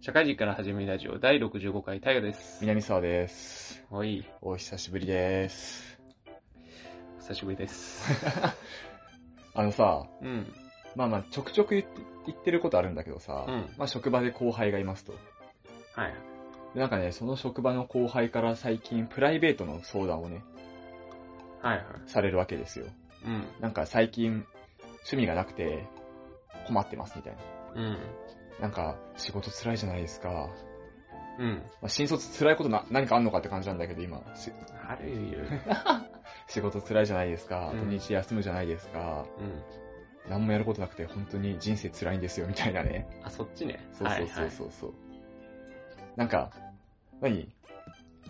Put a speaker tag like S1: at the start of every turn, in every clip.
S1: 社会人から始めるラジオ第65回タイガです。
S2: 南沢です。
S1: おい、
S2: お久しぶりです。
S1: 久しぶりです。
S2: あのさ、
S1: うん。
S2: まあまあ、ちょくちょく言って言ってることあるんだけどさ、
S1: うん
S2: まあ職場で後輩がいますと。
S1: はい。
S2: でなんかね、その職場の後輩から最近プライベートの相談をね、
S1: はいはい。
S2: されるわけですよ。
S1: うん。
S2: なんか最近趣味がなくて困ってますみたいな。
S1: うん。
S2: なんか仕事辛いじゃないですか。
S1: うん。
S2: まあ、新卒辛いことな何かあんのかって感じなんだけど今、し
S1: あるよ。
S2: 仕事辛いじゃないですか。
S1: うん
S2: 土日休むじゃないですか。
S1: うん。
S2: 何もやることなくて本当に人生辛いんですよみたいなね。
S1: あ、そっちね。
S2: そうそうそうそうそう。なんか、何？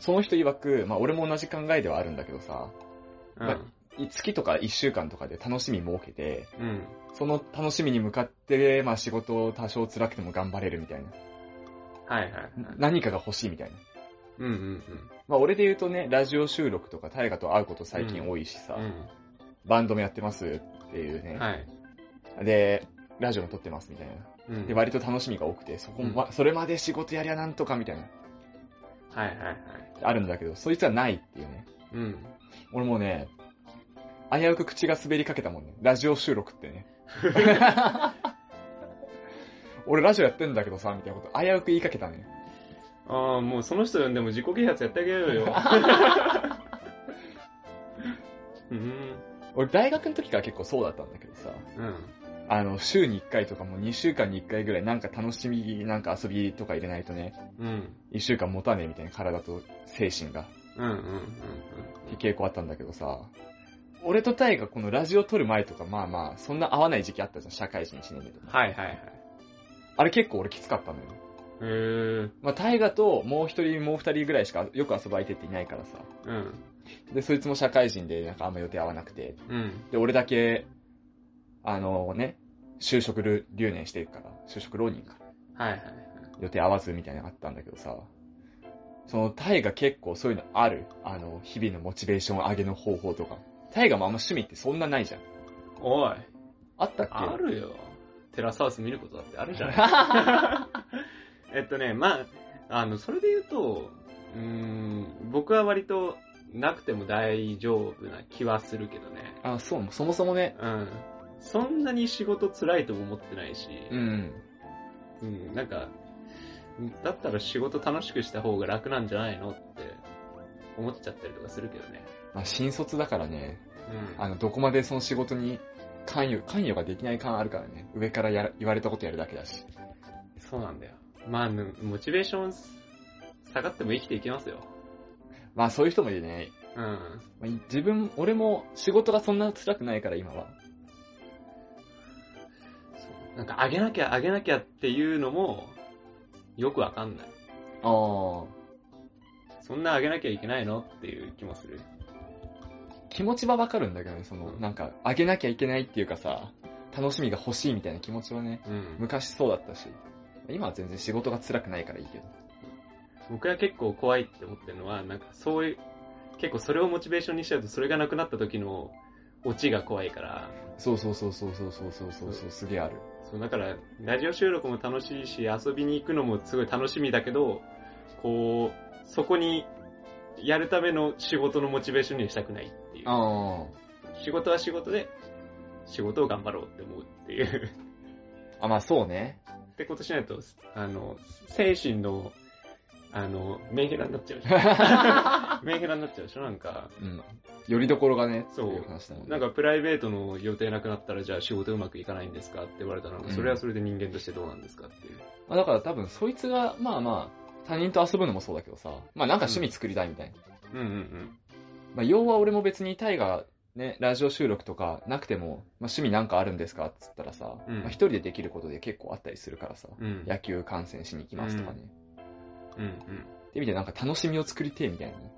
S2: その人曰く、まあ俺も同じ考えではあるんだけどさ、
S1: はいはい。
S2: い月とか1週間とかで楽しみ設けて、
S1: うん。うん。
S2: その楽しみに向かって、まあ仕事を多少辛くても頑張れるみたいな。
S1: はいはいはい。
S2: 何かが欲しいみたいな。
S1: うんうん
S2: まあ俺で言うとね、ラジオ収録とか大河と会うこと最近多いしさ、
S1: うん。
S2: バンドもやってますっていうね。
S1: うん。はい。
S2: で、ラジオも撮ってますみたいな。
S1: うん。
S2: で、割と楽しみが多くて、そこ、
S1: うん
S2: ま、それまで仕事やりゃなんとかみたいな、
S1: はいはいはい。
S2: あるんだけど、そいつはないっていうね。
S1: うん。
S2: 俺もうね、危うく口が滑りかけたもんね。ラジオ収録ってね。俺ラジオやってんだけどさ、みたいなこと、危うく言いかけたね。
S1: ああ、もうその人呼んでも自己啓発やってあげようよ。うん。
S2: 俺大学の時から結構そうだったんだけどさ、
S1: うん。
S2: あの、週に1回とかも2週間に1回ぐらいなんか楽しみ、なんか遊びとか入れないとね、
S1: うん。
S2: 1週間持たねえみたいな体と精神が。
S1: うんうんうん
S2: って傾向あったんだけどさ、俺とタイがこのラジオ撮る前とか、まあまあ、そんな合わない時期あったじゃん、社会人1年目と
S1: うん。
S2: か。
S1: はいはいはい。
S2: あれ結構俺きつかったのよ。
S1: へえ。
S2: まあ、タイガともう一人、もう二人ぐらいしかよく遊ぶ相手っていないからさ。
S1: うん。
S2: で、そいつも社会人でなんかあんま予定合わなくて。
S1: うん。
S2: で、俺だけ、あのね、就職留年してるから、就職浪人か。
S1: はいはいはい。
S2: 予定合わずみたいなのがあったんだけどさ、そのタイが結構そういうのあるあの、日々のモチベーション上げの方法とか。タイガもあんま趣味ってそんなないじゃん。
S1: おい。
S2: あったっけ？
S1: あるよ。テラスハウス見ることだってあるじゃない。えっとね、まあ、あの、それで言うと、うーん、僕は割となくても大丈夫な気はするけどね。
S2: あ、そう、そもそもね。
S1: うん。そんなに仕事辛いとも思ってないし、
S2: うん。
S1: うん、なんか、だったら仕事楽しくした方が楽なんじゃないのって思っちゃったりとかするけどね。
S2: まあ、新卒だからね、
S1: うん。
S2: あの、どこまでその仕事に関与、関与ができない感あるからね。上からやら言われたことやるだけだし。
S1: そうなんだよ。まあ、ぬモチベーション下がっても生きていけますよ。
S2: まあ、そういう人もいるね。
S1: うん。
S2: まあ自分、俺も仕事がそんな辛くないから、今は。
S1: そうなんか、あげなきゃ、あげなきゃっていうのも、よくわかんない。
S2: ああ。
S1: そんなあげなきゃいけないの？っていう気もする。
S2: 気持ちはわかるんだけどね、その、
S1: うん
S2: なんか、あげなきゃいけないっていうかさ、楽しみが欲しいみたいな気持ちはね、
S1: うん。
S2: 昔そうだったし、今は全然仕事が辛くないからいいけど。
S1: 僕は結構怖いって思ってるのは、なんか、そういう、結構それをモチベーションにしちゃうと、それがなくなった時のオチが怖いから、
S2: そうそうそうそうそうそうそうそうそう、すげえある。
S1: そう、だから、ラジオ収録も楽しいし、遊びに行くのもすごい楽しみだけど、こう、そこに、やるための仕事のモチベーションにはしたくない仕事は仕事で、仕事を頑張ろうって思うっていう。
S2: あ。あ、まあそうね。
S1: ってことしないと、あの、精神の、あの、メンヘラになっちゃうでしょ。メンヘラになっちゃうでしょなんか、
S2: うん。よりどころがね、
S1: そう
S2: う話だもんね。
S1: なんかプライベートの予定なくなったら、じゃあ仕事うまくいかないんですかって言われたら、
S2: うん
S1: それはそれで人間としてどうなんですかっていう。
S2: まあだから多分そいつが、まあまあ、他人と遊ぶのもそうだけどさ、まあなんか趣味作りたいみたいな。
S1: うんうんうん。
S2: まあ要は俺も別にタイがね、ラジオ収録とかなくても、まあ趣味なんかあるんですかっつったらさ、
S1: うん
S2: まあ一人でできることで結構あったりするからさ、
S1: うん。
S2: 野球観戦しに行きますとかね。
S1: うんうん。
S2: って意味でなんか楽しみを作りてえみたいなね。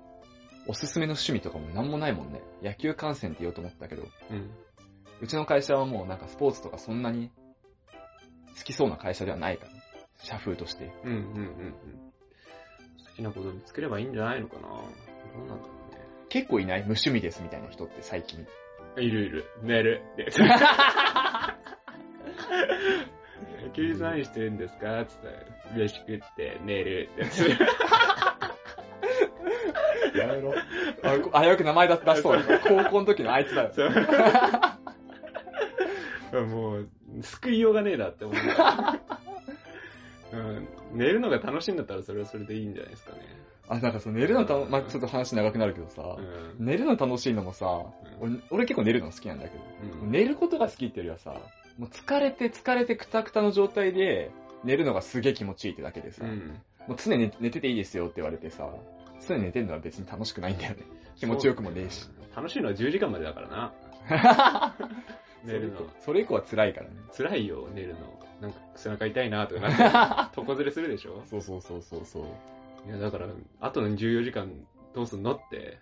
S2: おすすめの趣味とかもなんもないもんね。野球観戦って言おうと思ったけど、
S1: うん。
S2: うちの会社はもうなんかスポーツとかそんなに好きそうな会社ではないから、社風として。
S1: うんうんうんうん。好きなこと見つければいいんじゃないのかなどうなんだろ
S2: 結構いない？無趣味ですみたいな人って最近。
S1: いるいる。寝る。で休日何してるんですか？つったら、飯食って寝るってやつ。
S2: やめろ。あ、こあよく名前出出しそう。高校の時のあいつだよ。
S1: もう、救いようがねえなって思う。うん、寝るのが楽しいんだったらそれはそれでいいんじゃないですかね。
S2: あ、なんかそう、寝るのた、まあ、ちょっと話長くなるけどさ、
S1: うん。
S2: 寝るの楽しいのもさ、俺俺結構寝るの好きなんだけど、
S1: うん
S2: 寝ることが好きっていうよりはさ、もう疲れて疲れてくたくたの状態で、寝るのがすげえ気持ちいいってだけでさ、
S1: うん。
S2: もう常に寝寝てていいですよって言われてさ、常に寝てるのは別に楽しくないんだよね。気持ちよくもねえし。
S1: 楽しいのは10時間までだからな。寝るの。
S2: それ以降は辛いからね。
S1: 辛いよ、寝るの。なんか背中痛いなとかなって、床ずれするでしょ？
S2: そうそうそうそうそう。
S1: いや、だから、あとの14時間どうすんのって。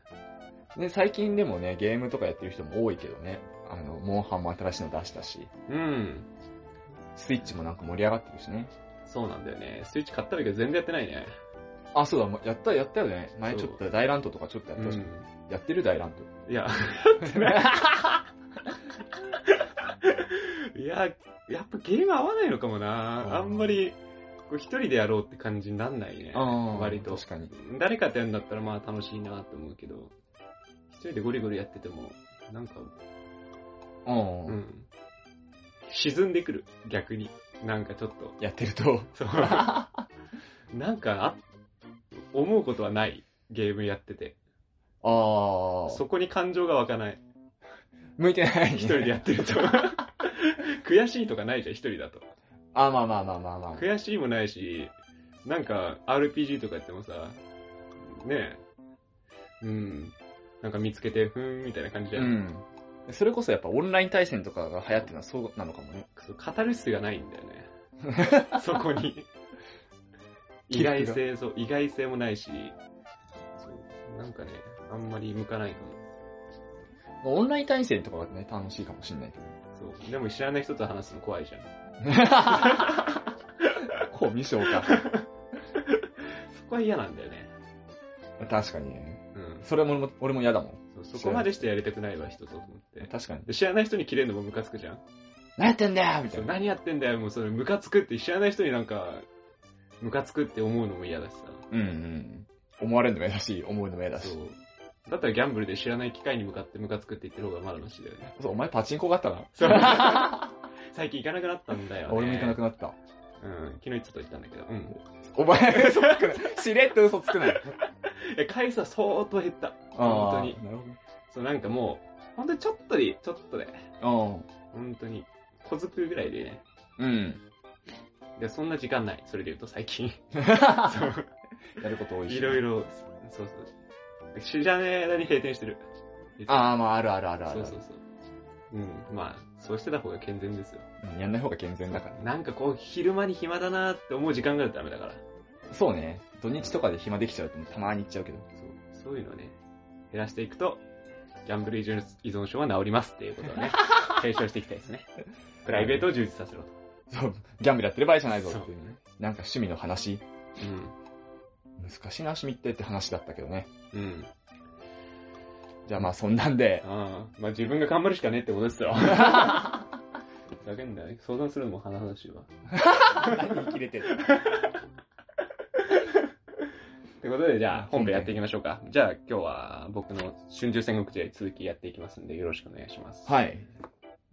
S2: ね、最近でもね、ゲームとかやってる人も多いけどね。あの、モンハンも新しいの出したし、
S1: うん。
S2: スイッチもなんか盛り上がってるしね。
S1: そうなんだよね。スイッチ買ったけど全然やってないね。
S2: あ、そうだ、もうやった、やったよね。前ちょっと大乱闘とかちょっとやったし、
S1: うん。
S2: やってる大乱
S1: いや、いや、やっぱゲーム合わないのかもな。あんまり、こう一人でやろうって感じになんないね。
S2: 闘。
S1: 割と
S2: 確かに。
S1: 誰かとやるんだったらまあ楽しいなと思うけど、一人でゴリゴリやってても、なんか、
S2: うん。
S1: うん。沈んでくる、逆に。なんかちょっと。
S2: やってると。
S1: そう。なんか、あ、思うことはない。ゲームやってて。
S2: ああ。
S1: そこに感情が湧かない。
S2: 向いてない、ね。
S1: 一人でやってると。悔しいとかないじゃん、一人だと。
S2: あ、まあまあまあまあまあ。
S1: 悔しいもないし、なんか RPG とかやってもさ、ねえ、うん、なんか見つけて、ふーんみたいな感じじゃ。
S2: うんん。それこそやっぱオンライン対戦とかが流行ってるのはそうなのかもね。
S1: そうカタルシスがないんだよね。そこに。意外性、そう、意外性もないし、そう、なんかね、あんまり向かないかも。
S2: オンライン対戦とかがね、楽しいかもしんないけ
S1: そう、でも知らない人と話すの怖いじゃん。
S2: ど。コミショか。
S1: そこは嫌なんだよね。
S2: 確かにね。
S1: うん。
S2: それも、俺も嫌だもん。
S1: そうそこまでしてやりたくないわ、人と思って。
S2: 確かに。
S1: で知らない人に切れるのもムカつくじゃん？
S2: 何やってんだよみた
S1: そう
S2: いな。
S1: 何やってんだよ、もうそれムカつくって知らない人になんか、ムカつくって思うのも嫌だしさ。
S2: うんうん。思われるのも嫌だし、思うのも嫌だし
S1: そ。う。だったらギャンブルで知らない機会に向かってムカつくって言ってる方がまだマシだよね。
S2: そう、お前パチンコがあったな。
S1: そう最近行かなくなったんだよ、ね。
S2: 俺も行かなくなった。
S1: うん。昨日ちょっと行ったんだけど。うん。
S2: お前、嘘つくな。しれっと嘘つくなよ。
S1: え、回数は相当減った。本当に。
S2: なる
S1: そう、なんかもう、本当にちょっとでいい、ちょっとで。
S2: ほ
S1: 本当に。小づくぐらいでね。
S2: ど。うん。うん。
S1: で、そんな時間ない。それで言うと最近。そう。
S2: やること多いし。
S1: いろいろ、そうそう。知らない間に閉店してる。
S2: ああ、まあ、あるあるあるある。
S1: そうそうそう。うん、まあ、そうしてた方が健全ですよ。
S2: うんやんない方が健全だから。
S1: なんかこう、昼間に暇だなって思う時間があるとダメだから。
S2: そうね。土日とかで暇できちゃうとたまに行っちゃうけど。
S1: そう、そういうのをね、減らしていくと、ギャンブル依存症は治りますっていうことをね、提唱していきたいですね。プライベートを充実させろと。
S2: そう、ギャンブルやってる場合じゃないぞっていうね。なんか趣味の話。難しいな、趣味ってって話だったけどね。
S1: うん。うん。
S2: じゃあまあそんなんで、
S1: ああ、まあ自分が頑張るしかねえってことですよ。だけんだよね。相談するのも甚だしいわ。
S2: 何 切れてる
S1: ということで、じゃあ本編やっていきましょうか。じゃあ今日は僕の春秋戦国時代続きやっていきますんでよろしくお願いします。
S2: はい。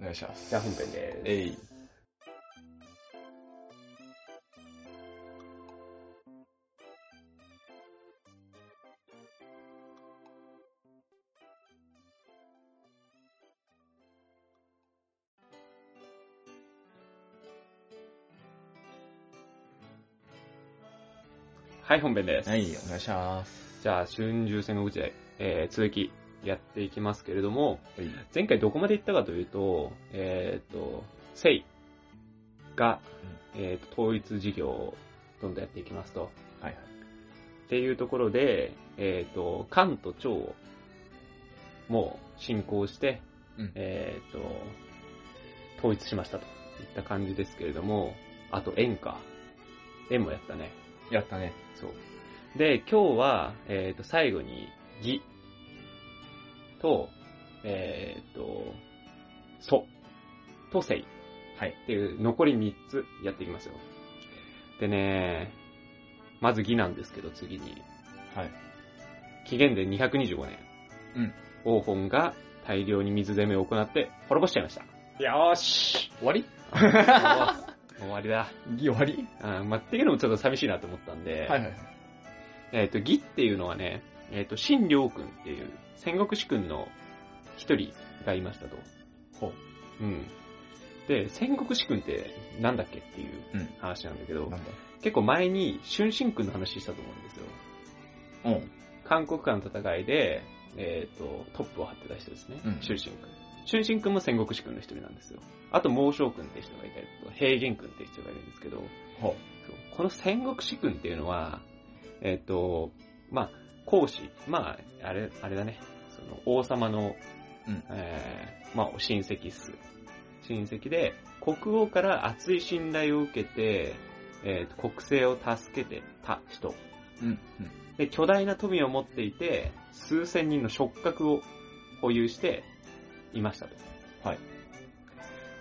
S2: お願いします。
S1: じゃあ本編です。
S2: えい。
S1: はい、本編です。
S2: はい、お願いします。
S1: じゃあ、春秋戦国時代、えー、続きやっていきますけれども、
S2: はい。
S1: 前回どこまで行ったかというと、えっ、と、聖が、えっ、と、統一事業をどんどんやっていきますと。
S2: はいはい。
S1: っていうところで、えっ、と、関と趙をもう進行して、
S2: うん
S1: えっ、と、統一しましたといった感じですけれども、あと円か。円もやったね。
S2: やったね。
S1: そう。で、今日は、えっ、と、最後に、義と、えっ、と、祖と聖
S2: はい。
S1: っていう残り3つやっていきますよ。でね、まず義なんですけど次に、
S2: はい。
S1: 紀元前225年、
S2: うん。
S1: 王本が大量に水攻めを行って滅ぼしちゃいました。
S2: よーし終わり？
S1: 終わりだ。
S2: 終わり？
S1: あまあ、っていうのもちょっと寂しいなと思ったんで、
S2: はいはい。
S1: えっ、と、義っていうのはね、えっ、と、新良君っていう戦国士君の一人がいましたと。
S2: ほ
S1: うん。で、戦国士君ってなんだっけっていう
S2: う。うん。
S1: 話なんだけど、
S2: なんだ？
S1: 結構前に春申君の話したと思うんですよ。
S2: うん。
S1: 韓国間の戦いで、えっ、と、トップを張ってた人ですね。
S2: うん
S1: 春申君。春申君も戦国士君の一人なんですよ。あと、猛将君って人がいたりとか、平原君って人がいるんですけど、この戦国士君っていうのは、えっ、と、まあ、孔子、まあ、あれ、あれだね、その王様の、
S2: うん
S1: えーまあ、親戚っす。親戚で、国王から厚い信頼を受けて、えーと国政を助けてた人。
S2: う。うん。うん。
S1: で、巨大な富を持っていて、数千人の触覚を保有していましたと。
S2: はい。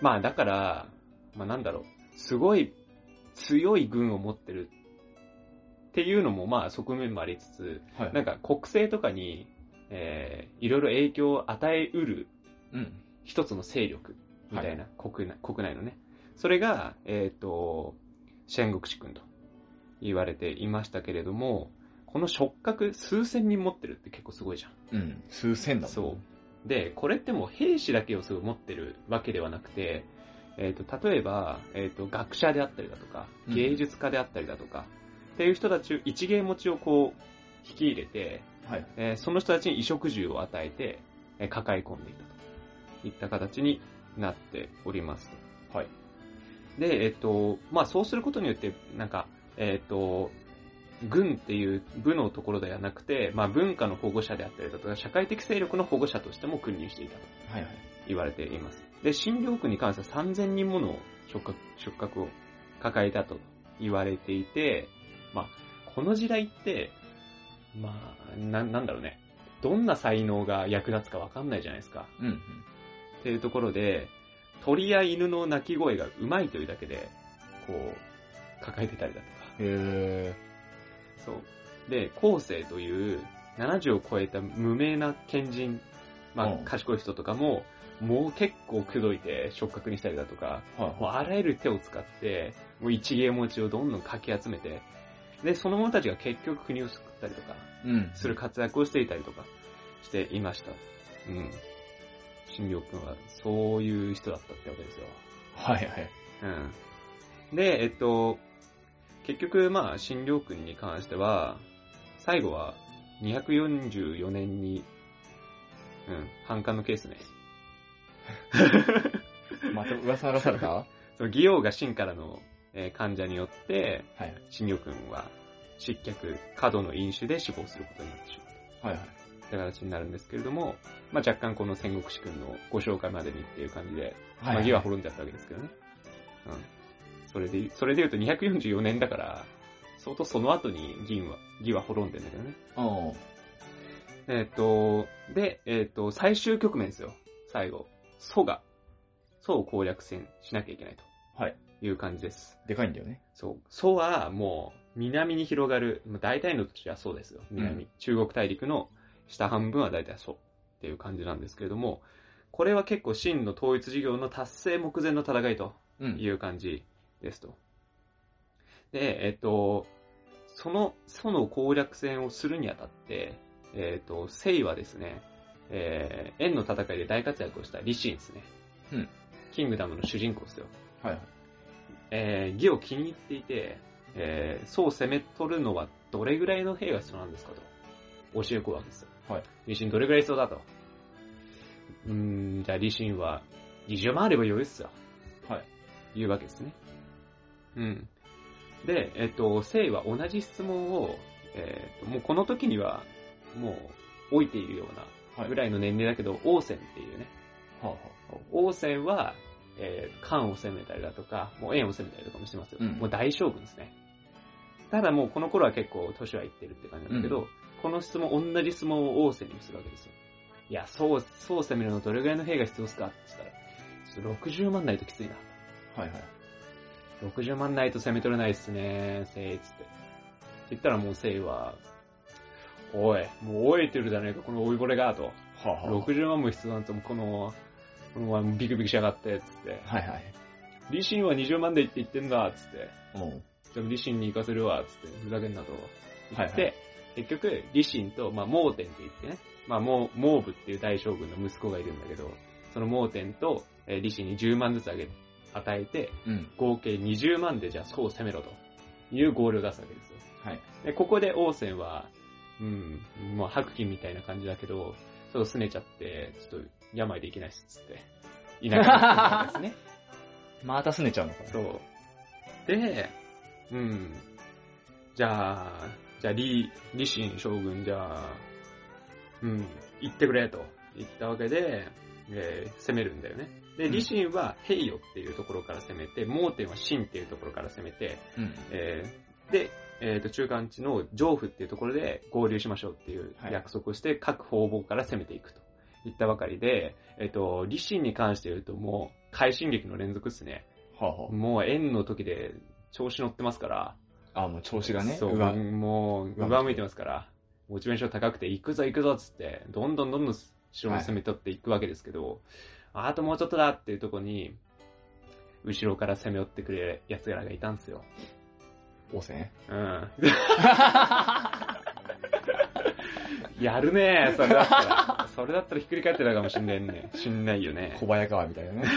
S1: まあだから、まあなんだろう、すごい強い軍を持ってるっていうのもまあ側面もありつつ、
S2: はい。
S1: なんか国政とかに、えー、いろいろ影響を与えうる
S2: うん。
S1: 一つの勢力みたいな、国内国内のね。それが、えっ、と、戦国士君と言われていましたけれども、この触覚数千人持ってるって結構すごいじゃん。
S2: うん。数千だもん。
S1: そう。で、これってもう兵士だけをすごい持ってるわけではなくて、えっ、と、例えば、えっ、と、学者であったりだとか、
S2: うん
S1: 芸術家であったりだとか、っていう人たちを一芸持ちをこう、引き入れて、
S2: はい。
S1: えーその人たちに衣食住を与えて、えー抱え込んでいたといった形になっておりますと。
S2: はい。
S1: で、えっ、と、まあそうすることによって、なんか、えっ、と、軍っていう部のところではなくて、まあ文化の保護者であったりだとか、社会的勢力の保護者としても君臨していたと
S2: はいはい。
S1: 言われています。で、新領区に関しては3000人もの触覚触覚を抱えたと言われていて、まあ、この時代って、まあ、な、なんだろうね。どんな才能が役立つかわかんないじゃないですか。
S2: うんうん。
S1: っていうところで、鳥や犬の鳴き声がうまいというだけで、こう、抱えてたりだとか。
S2: へ
S1: そう。で、後世という70を超えた無名な賢人、まあ
S2: うん、
S1: 賢い人とかも、もう結構口説いて触覚にしたりだとか、
S2: ー。はい
S1: もうあらゆる手を使って、もう一芸持ちをどんどんかき集めて、で、その者たちが結局国を救ったりとか、
S2: うん。
S1: する活躍をしていたりとかしていました。うん。新良君はそういう人だったってわけですよ。
S2: はいはい。
S1: うん。で、えっと、結局、まあ、新良君に関しては、最後は244年に、うん、反感のケースね。
S2: また噂らされた？は
S1: その義王が秦からの、えー患者によって、
S2: いはい。
S1: 新良君は失脚、過度の飲酒で死亡することになってしまう。
S2: はいはい。
S1: という形になるんですけれども、まあ、若干この戦国士君のご紹介までにっていう感じで、まあ、義は滅んじゃったわけですけどね。うん。それで、それで言うと244年だから、相当その後に義は、義は滅んでんだけどね。
S2: お
S1: えっ、と、で、えっ、と、最終局面ですよ。最後。蘇が、蘇を攻略戦しなきゃいけない
S2: はい。
S1: という感じです。
S2: でかいんだよね。
S1: そう。蘇はもう、南に広がる、まあ大体の土地はそうですよ。南。
S2: うん
S1: 中国大陸の下半分は大体蘇っていう感じなんですけれども、これは結構真の統一事業の達成目前の戦いと
S2: うん
S1: いう感じですと。で、えっと、その、その攻略戦をするにあたって、えっと、聖はですね、えー、円の戦いで大活躍をした李信ですね。
S2: うん。
S1: キングダムの主人公ですよ。
S2: はいはい。
S1: えー、義を気に入っていて、えー、そう攻め取るのはどれぐらいの兵が必要なんですかと。教え込むわけですよ。
S2: はい。
S1: 李信どれぐらい必要だと。うーん、じゃあ李信は20万あれば余裕っすよ。
S2: はい。
S1: いうわけですね。うん。で、えっと、聖は同じ質問を、えっと、もうこの時には、もう、置いているよう
S2: は
S1: なぐらいの年齢だけど、王翦っていうね、
S2: はあは
S1: 王翦は、えー、漢を攻めたりだとか、もう円を攻めたりとかもしてますよ。
S2: うん
S1: もう大将軍ですね。ただもうこの頃は結構年はいってるって感じなんだけど、
S2: うん
S1: この質問、同じ質問を王翦にするわけですよ。いや、そう、そう攻めるのどれぐらいの兵が必要ですかって言ったら、ちょっと60万ないときついな。
S2: はいはい。
S1: 60万ないと攻め取れないっすね、せい、つって。って言ったらもうせいは、おい、もうおいてるじゃねえか、この老いぼれが、と。
S2: はあ、はあ、
S1: 60万も必要なんて、この、このままビクビクしやがって、つって。
S2: はいはい。
S1: リシンは20万でいって言ってんだ、つって。
S2: うん。
S1: でもリシンに行かせるわ、つって。ふざけんなと。言って、
S2: はい
S1: 結局、リシンと、まあ、モーテンって言ってね。まあ、モー、ブっていう大将軍の息子がいるんだけど、そのモーテンと、えーリシンに10万ずつあげ、与えて、
S2: うん。
S1: 合計20万でじゃあそう攻めろというゴールを出すわけですよ。
S2: はい。
S1: で、ここで王翦は、うん、もう白金みたいな感じだけど、ちょっと拗ねちゃって、ちょっと病でいけないっす、つって。いなくなったんですね。
S2: また拗ねちゃうのかな
S1: そう。で、うん。じゃあ、じゃあ、李、李信将軍、じゃあ、うん、行ってくれと言ったわけで、えー攻めるんだよね。で、
S2: うん
S1: 李信は平与っていうところから攻めて、盲点は秦っていうところから攻めて、
S2: うん。
S1: えーで、えっ、と、中間地の上府っていうところで合流しましょうっていう
S2: はい
S1: 約束をして、各方々から攻めていくと言ったばかりで、えっ、と、李信に関して言うともう、快進撃の連続っすね。
S2: はあ、は
S1: もう円の時で調子乗ってますから。
S2: あ。あ、もう調子がね。
S1: そう、
S2: わ
S1: もう、
S2: 上
S1: 上向いてますから。モチベーション高くて、行くぞ行くぞっつって、どんどんどんどん城に攻め取っていくわけですけど、あともうちょっとだっていうところに、後ろから攻め寄ってくれる奴らがいたんですよ。
S2: 王戦
S1: うん。やるねそれだったら。それだったらひっくり返ってたかもしんないね。しんないよね。
S2: 小早川みたいなね。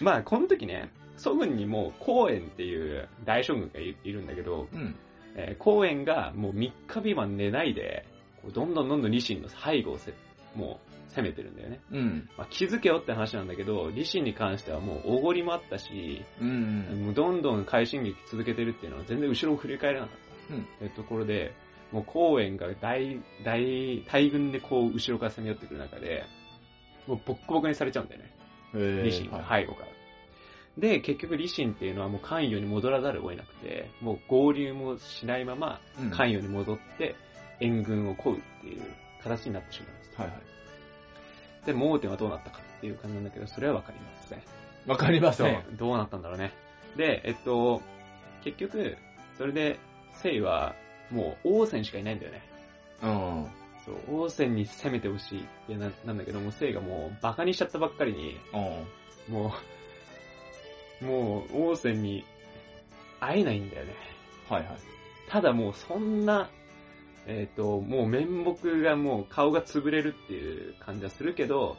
S1: まあ、この時ね、祖軍にも公園っていう大将軍がいいるんだけど、
S2: うん。
S1: えー公園がもう3日未満寝ないで、どんどんどんどん李信の背後をせもう攻めてるんだよね。
S2: うん。
S1: まあ、気づけよって話なんだけど、李信に関してはもうおごりもあったし、
S2: うん。
S1: もうどんどん快進撃続けてるっていうのは全然後ろを振り返らなかった。
S2: うん
S1: っていうところで、もう公園が大、大、大軍でこう後ろから攻め寄ってくる中で、もうボッコボコにされちゃうんだよね。
S2: へ
S1: 李信が背後から。で、結局李信っていうのはもう関与に戻らざるを得なくて、もう合流もしないまま
S2: うん
S1: 関与に戻って援軍を請うっていう形になってしまいます。
S2: はいはい。
S1: で、盲点はどうなったかっていう感じなんだけど、それはわかりません。
S2: わかりません。、
S1: どうなったんだろうね。で、えっと、結局、それで、聖は、もう王翦しかいないんだよね。
S2: うん。
S1: そう、王翦に攻めてほしいってななんだけども、聖がもうバカにしちゃったばっかりに、
S2: うん。
S1: もう、もう王翦に会えないんだよね。
S2: はいはい。
S1: ただもうそんな、えっ、と、もう面目がもう顔が潰れるっていう感じはするけど、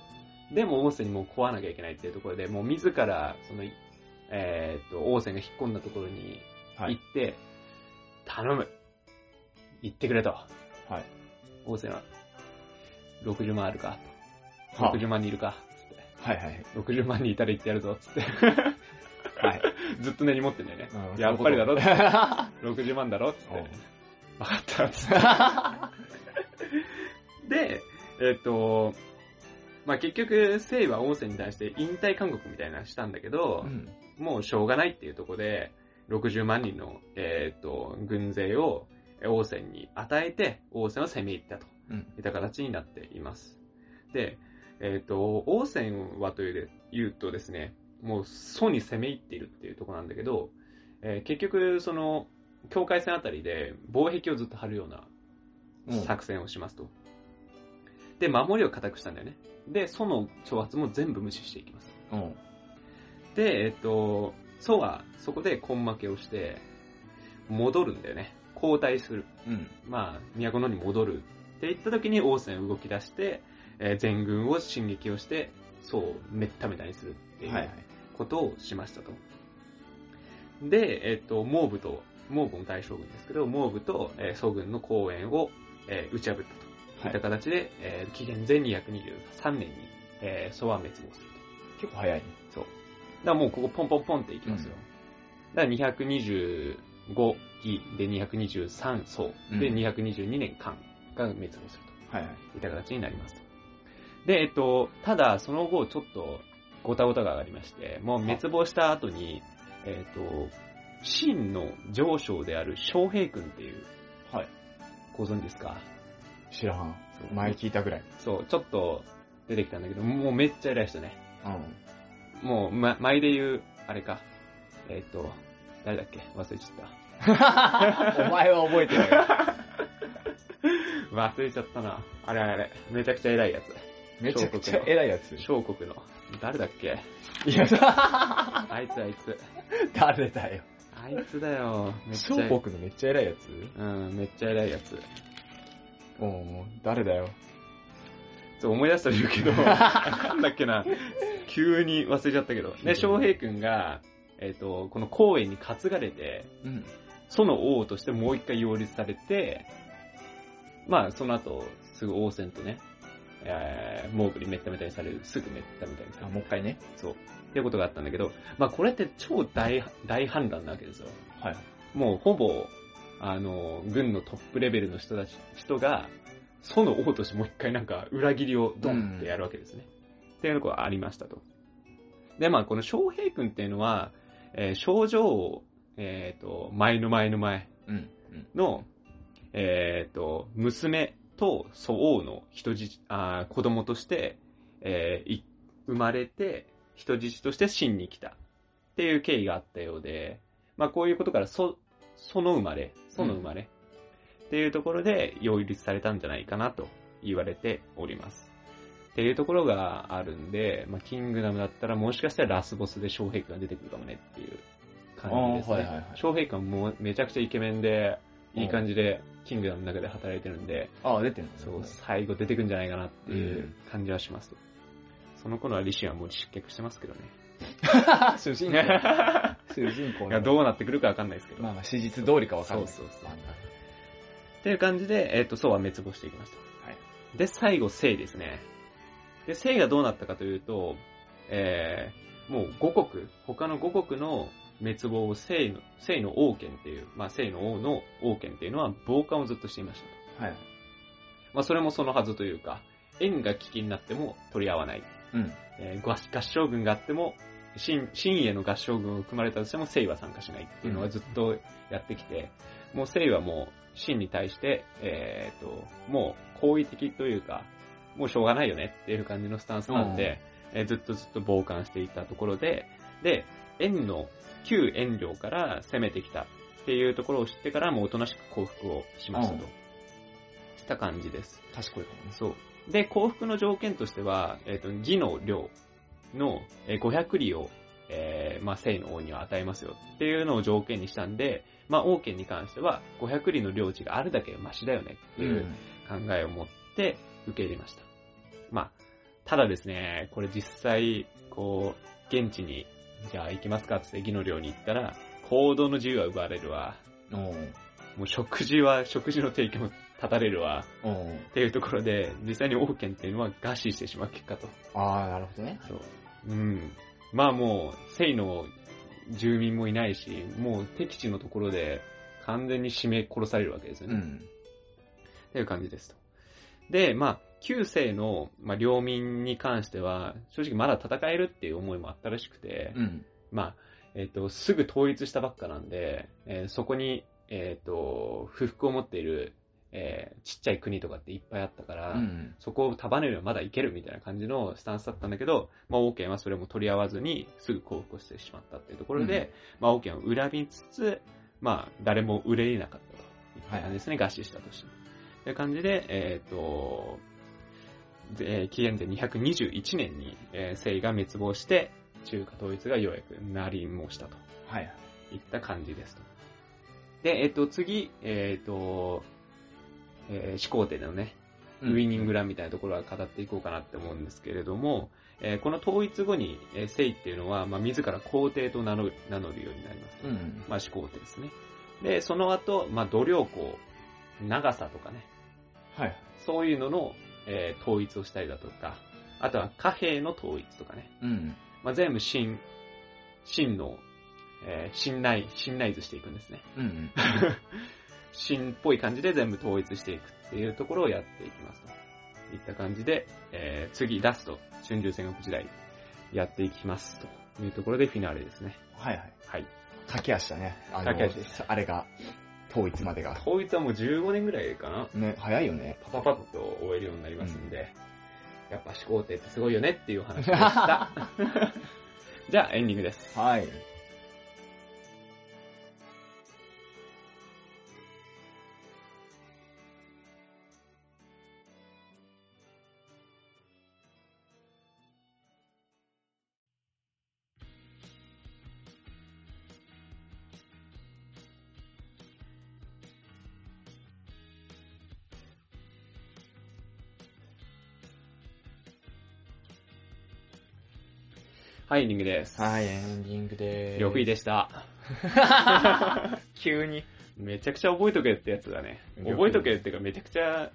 S1: でも王翦にもう壊わなきゃいけないっていうところで、もう自ら、その、えっ、と、王翦が引っ込んだところに
S2: はい。
S1: 行って、頼む行ってくれと。
S2: はい。
S1: 王翦は、60万あるか？と。
S2: は
S1: 60万人いるか？つって。
S2: はいはい。
S1: 60万人いたら行ってやるぞ、つって。
S2: はい。
S1: ずっと根に持ってんだよね。
S2: うん
S1: やっぱりだろ
S2: そういうこと
S1: 60万だろつって。
S2: うん
S1: わかった、つって。で、えっ、と、まあ、結局、聖は王翦に対して引退勧告みたいなのしたんだけど
S2: う、ん。
S1: もうしょうがないっていうところで、60万人の、えっ、と、軍勢を王翦に与えて、王翦を攻め入ったと
S2: うん。
S1: いった形になっています。で、えっ、と、王翦はというで言うとですね、もう祖に攻め入っているっていうところなんだけど、えー結局、その、境界線あたりで防壁をずっと張るような
S2: うん
S1: 作戦をしますと。で、守りを固くしたんだよね。で、祖の挑発も全部無視していきます。
S2: うん。
S1: で、えっと、祖はそこで根負けをして、戻るんだよね。交代する。
S2: うん。
S1: まあ、都のに戻る。って言った時に王翦動き出して、えー全軍を進撃をして、祖をめっためたにするっていう
S2: はいはい。
S1: ことをしましたと。で、えっと、蒙武と、蒙武の大将軍ですけど、蒙武と、えー祖軍の公園を、えー打ち破ったと。いった形で、えー紀元前223年に、えー、蘇は滅亡すると。
S2: 結構早いね。
S1: そう。だからもうここポンポンポンっていきますよ。だから225期で223宋で
S2: うん
S1: 222年間が滅亡する
S2: はいはい。
S1: といった形になりますと。で、えっと、ただその後ちょっとごたごたがありまして、もう滅亡した後に、えっと、秦の上将である昌平君っていう、
S2: はい。
S1: ご存知ですか？
S2: 知らん。前聞いたぐらい。
S1: そう、ちょっと出てきたんだけど、もうめっちゃ偉い人ね。
S2: うん。
S1: もう、ま、前で言う、あれか？えっ、と、誰だっけ？忘れちゃっ
S2: お前は覚えてるよ。
S1: た。忘れちゃったな。あれあれ、めちゃくちゃ偉いやつ。
S2: めちゃくちゃ偉いやつ。
S1: 小国の。誰だっけ？
S2: いや、
S1: あいつあいつ。
S2: 誰だよ。
S1: あいつだよ。めっちゃ。
S2: 小国のめっちゃ偉いやつ？
S1: うん、めっちゃ偉いやつ。
S2: もう、誰だよ？
S1: ちょっと思い出したら言うけど、なんだっけな。急に忘れちゃったけど。で、翔平くんが、えっ、と、この公園に担がれて、
S2: うん。
S1: その王としてもう一回擁立されて、まあ、その後、すぐ王戦とね、えー、モーグリめっためたにされる、すぐめっためたにされ
S2: あ、
S1: る。
S2: もう一回ね。
S1: そう。っていうことがあったんだけど、まあ、これって超大、大反乱なわけですよ。
S2: はい。
S1: もう、ほぼ、あの、軍のトップレベルの人たち、人が、その王としてもう一回なんか裏切りをドンってやるわけですね。っていうのがありましたと。で、まあ、この翔平君っていうのは、えー症状を、えっ、と、前の前の前
S2: うん。うん。
S1: の、えっ、と、娘と祖王の人質、あー子供として、えーい生まれて、人質として真に来たっていう経緯があったようで、まあこういうことから、そ、その生まれ、その生まれ、っていうところで擁立されたんじゃないかなと言われております。っていうところがあるんで、まあキングダムだったらもしかしたらラスボスで翔平君が出てくるかもねっていう感じですね。
S2: あーはいはい
S1: 平君はもうめちゃくちゃイケメンで、いい感じで、キングダムの中で働いてるんで、
S2: あ、出てるんだ
S1: そう、最後出てくんじゃないかなっていう感じはします。その頃はリシンはもう失脚してますけどね。
S2: 主人
S1: い
S2: 公。主人公 の
S1: や、どうなってくるかわかんないですけど。
S2: まあまあ、史実通りかわかんない。
S1: そうそうそうっていう感じで、えっ、と、宋は滅亡していきました。
S2: はい
S1: で、最後、聖ですね。で、聖がどうなったかというと、えー、もう五国、他の五国の滅亡を聖の、聖の王権っていう、まあ聖の王の王権っていうのは傍観をずっとしていましたと。
S2: はい。
S1: まあそれもそのはずというか、縁が危機になっても取り合わない。
S2: うん。
S1: えー合合唱軍があっても、新、新への合唱軍を組まれたとしても、聖は参加しないっていうのはずっとやってきて、もう聖はもう、新に対して、えっ、と、もう好意的というか、もうしょうがないよねっていう感じのスタンスなんで、えーずっとずっと傍観していたところで、で、円の、旧円領から攻めてきたっていうところを知ってから、もうおとなしく降伏をしましたと。
S2: うん
S1: した感じです。
S2: 賢いかもね。
S1: そう。で、降伏の条件としては、えっ、と、義の領のえー500里を、えーまあ、聖の王には与えますよっていうのを条件にしたんで、まあ、王権に関しては、500里の領地があるだけマシだよねっていう考えを持って受け入れました。まあ、ただですね、これ実際、こう、現地に、じゃあ行きますかって義の領に行ったら、行動の自由は奪われるわ。
S2: うん。
S1: もう食事は、食事の提供も断たれるわ。
S2: おう
S1: っていうところで、実際に王権っていうのは餓死してしまう結果と。
S2: ああ、なるほどね。
S1: そう。うん。まあもう、聖の住民もいないし、もう敵地のところで完全に締め殺されるわけですよね。
S2: うん。
S1: っていう感じですと。で、まあ、旧世の、まあ、領民に関しては、正直まだ戦えるっていう思いもあったらしくて、
S2: うん。
S1: まあ、えっ、と、すぐ統一したばっかなんで、えーそこに、えっ、と、不服を持っている、えーちっちゃい国とかっていっぱいあったから、
S2: うん。
S1: そこを束ねればまだいけるみたいな感じのスタンスだったんだけど、まあ、王権はそれも取り合わずにすぐ降伏してしまったっていうところで、まあ、王権を恨みつつ、まあ、誰も憂いなかったと。いった感じですね、餓死したとしても。という感じで、えっ、と、でえー紀元前221年に、えー、聖が滅亡して、中華統一がようやくなりもしたと
S2: はい。
S1: いった感じですと。で、えっ、と、次、えっ、と、えー始皇帝のね、ウィニングランみたいなところは語っていこうかなって思うんですけれども、えーこの統一後に、えー、聖っていうのは、まあ、自ら皇帝と名乗る名乗るようになります。
S2: うん。
S1: まあ、始皇帝ですね。で、その後、まあ、度量衡、長さとかね、
S2: はい。
S1: そういうのの、えー統一をしたりだとか、あとは貨幣の統一とかね、
S2: うん。
S1: まあ、全部真、真の、えー信頼、信頼図していくんですね。
S2: うん。
S1: 新っぽい感じで全部統一していくっていうところをやっていきますと。いった感じで、えー次ラスト、春秋戦国時代、やっていきますというところでフィナーレですね。
S2: はいはい。
S1: はい。
S2: 駆け足だね。
S1: 駆け足です
S2: あれが、統一までが。
S1: 統一はもう15年ぐらいかな。
S2: ね、早いよね。
S1: パパパッと終えるようになりますんで、やっぱ始皇帝ってすごいよねっていう話でした。じゃあ、エンディングです。
S2: はい。
S1: はい、エンディングです。
S2: はい、エンディングでーす。
S1: 呂不韋でした。
S2: 急に。
S1: めちゃくちゃ覚えとけってやつだね。覚えとけっていうかめちゃくちゃ、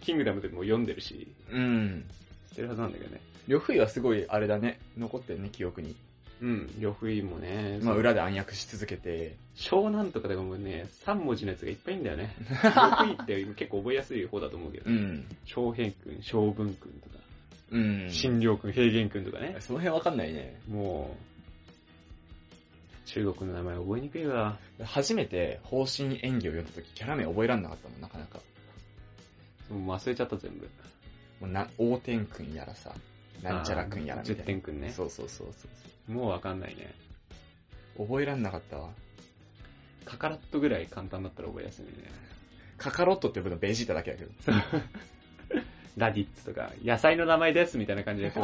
S1: キングダムでも読んでるし、
S2: うん。
S1: 知ってるはずなんだけどね。
S2: 呂不韋はすごい、あれだね、残ってるね、記憶に。
S1: うん、呂不韋もね、
S2: まあ、裏で暗躍し続けて、
S1: 小なんとかでもね、3文字のやつがいっぱいいんだよね。呂不韋って結構覚えやすい方だと思うけど、
S2: うん。
S1: 長平君、小文君とか、
S2: うん。
S1: 新良君、平原君とかね。
S2: その辺わかんないね。
S1: もう、中国の名前覚えにくいわ。
S2: 初めて方針演技を読んだ時、キャラ名覚えらんなかったもん、なかなか。
S1: もう忘れちゃった全部。
S2: もうな、王天くんやらさ、なんちゃらくんやらみたいな。
S1: 10点くんね。
S2: そうそうそうそう
S1: もうわかんないね。
S2: そう。覚えらんなかったわ。
S1: カカラットぐらい簡単だったら覚えやすいね。
S2: カカロットって呼ぶのベジータだけだけど。
S1: ラディッツとか、野菜の名前ですみたいな感じでこう、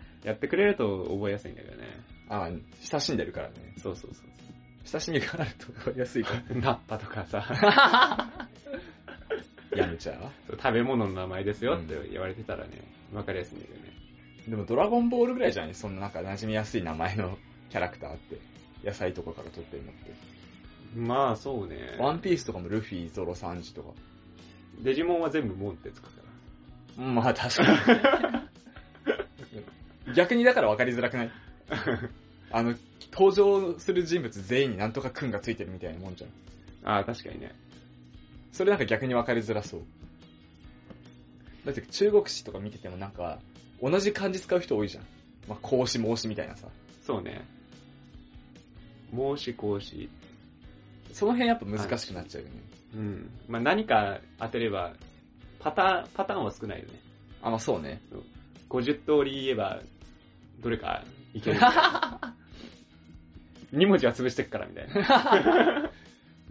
S1: やってくれると覚えやすいんだけどね。
S2: ああ、親しんでるからね。
S1: そうそうそう
S2: 親しみがあると覚えやすいから。
S1: ナッパとかさ、
S2: ヤムチャ
S1: そう食べ物の名前ですよって言われてたらね、わかりやすいんだけどね。
S2: でもドラゴンボールぐらいじゃない？そんななんか馴染みやすい名前のキャラクターって。野菜とかから取ってるのって。
S1: まあそうね。
S2: ワンピースとかもルフィ、ゾロ、サンジとか。
S1: デジモンは全部モンってつくから。
S2: うんまあ確かに。逆にだから分かりづらくない？あの、登場する人物全員になんとかくんがついてるみたいなもんじゃん。
S1: ああ、確かにね。
S2: それなんか逆に分かりづらそう。だって中国史とか見ててもなんか、同じ漢字使う人多いじゃん。まあ、孔子、孟子みたいなさ。
S1: そうね。孟子孔子。
S2: その辺やっぱ難しくなっちゃうよね。
S1: うん。まあ何か当てれば、パターン、パターンは少ないよね。
S2: あ、まあそうね。
S1: 50通り言えば、どれかいけるみたいな。2文字は潰してっからみたいな。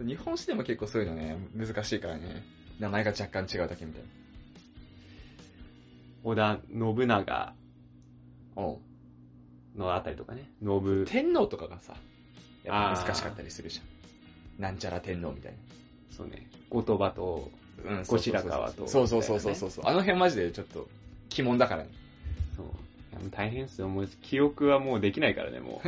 S2: 日本史でも結構そういうのね、難しいからね。名前が若干違うだけみたい
S1: 織田信長のあたりとかね。信、
S2: 天皇とかがさ、やっぱ難しかったりするじゃん。なんちゃら天皇みたい
S1: そうね。言葉と、
S2: な。うん
S1: 後白河と
S2: そうそうそうそうそうそう。あの辺マジでちょっと、鬼門だからね。
S1: そう。大変っすよ。もう記憶はもうできないからね、も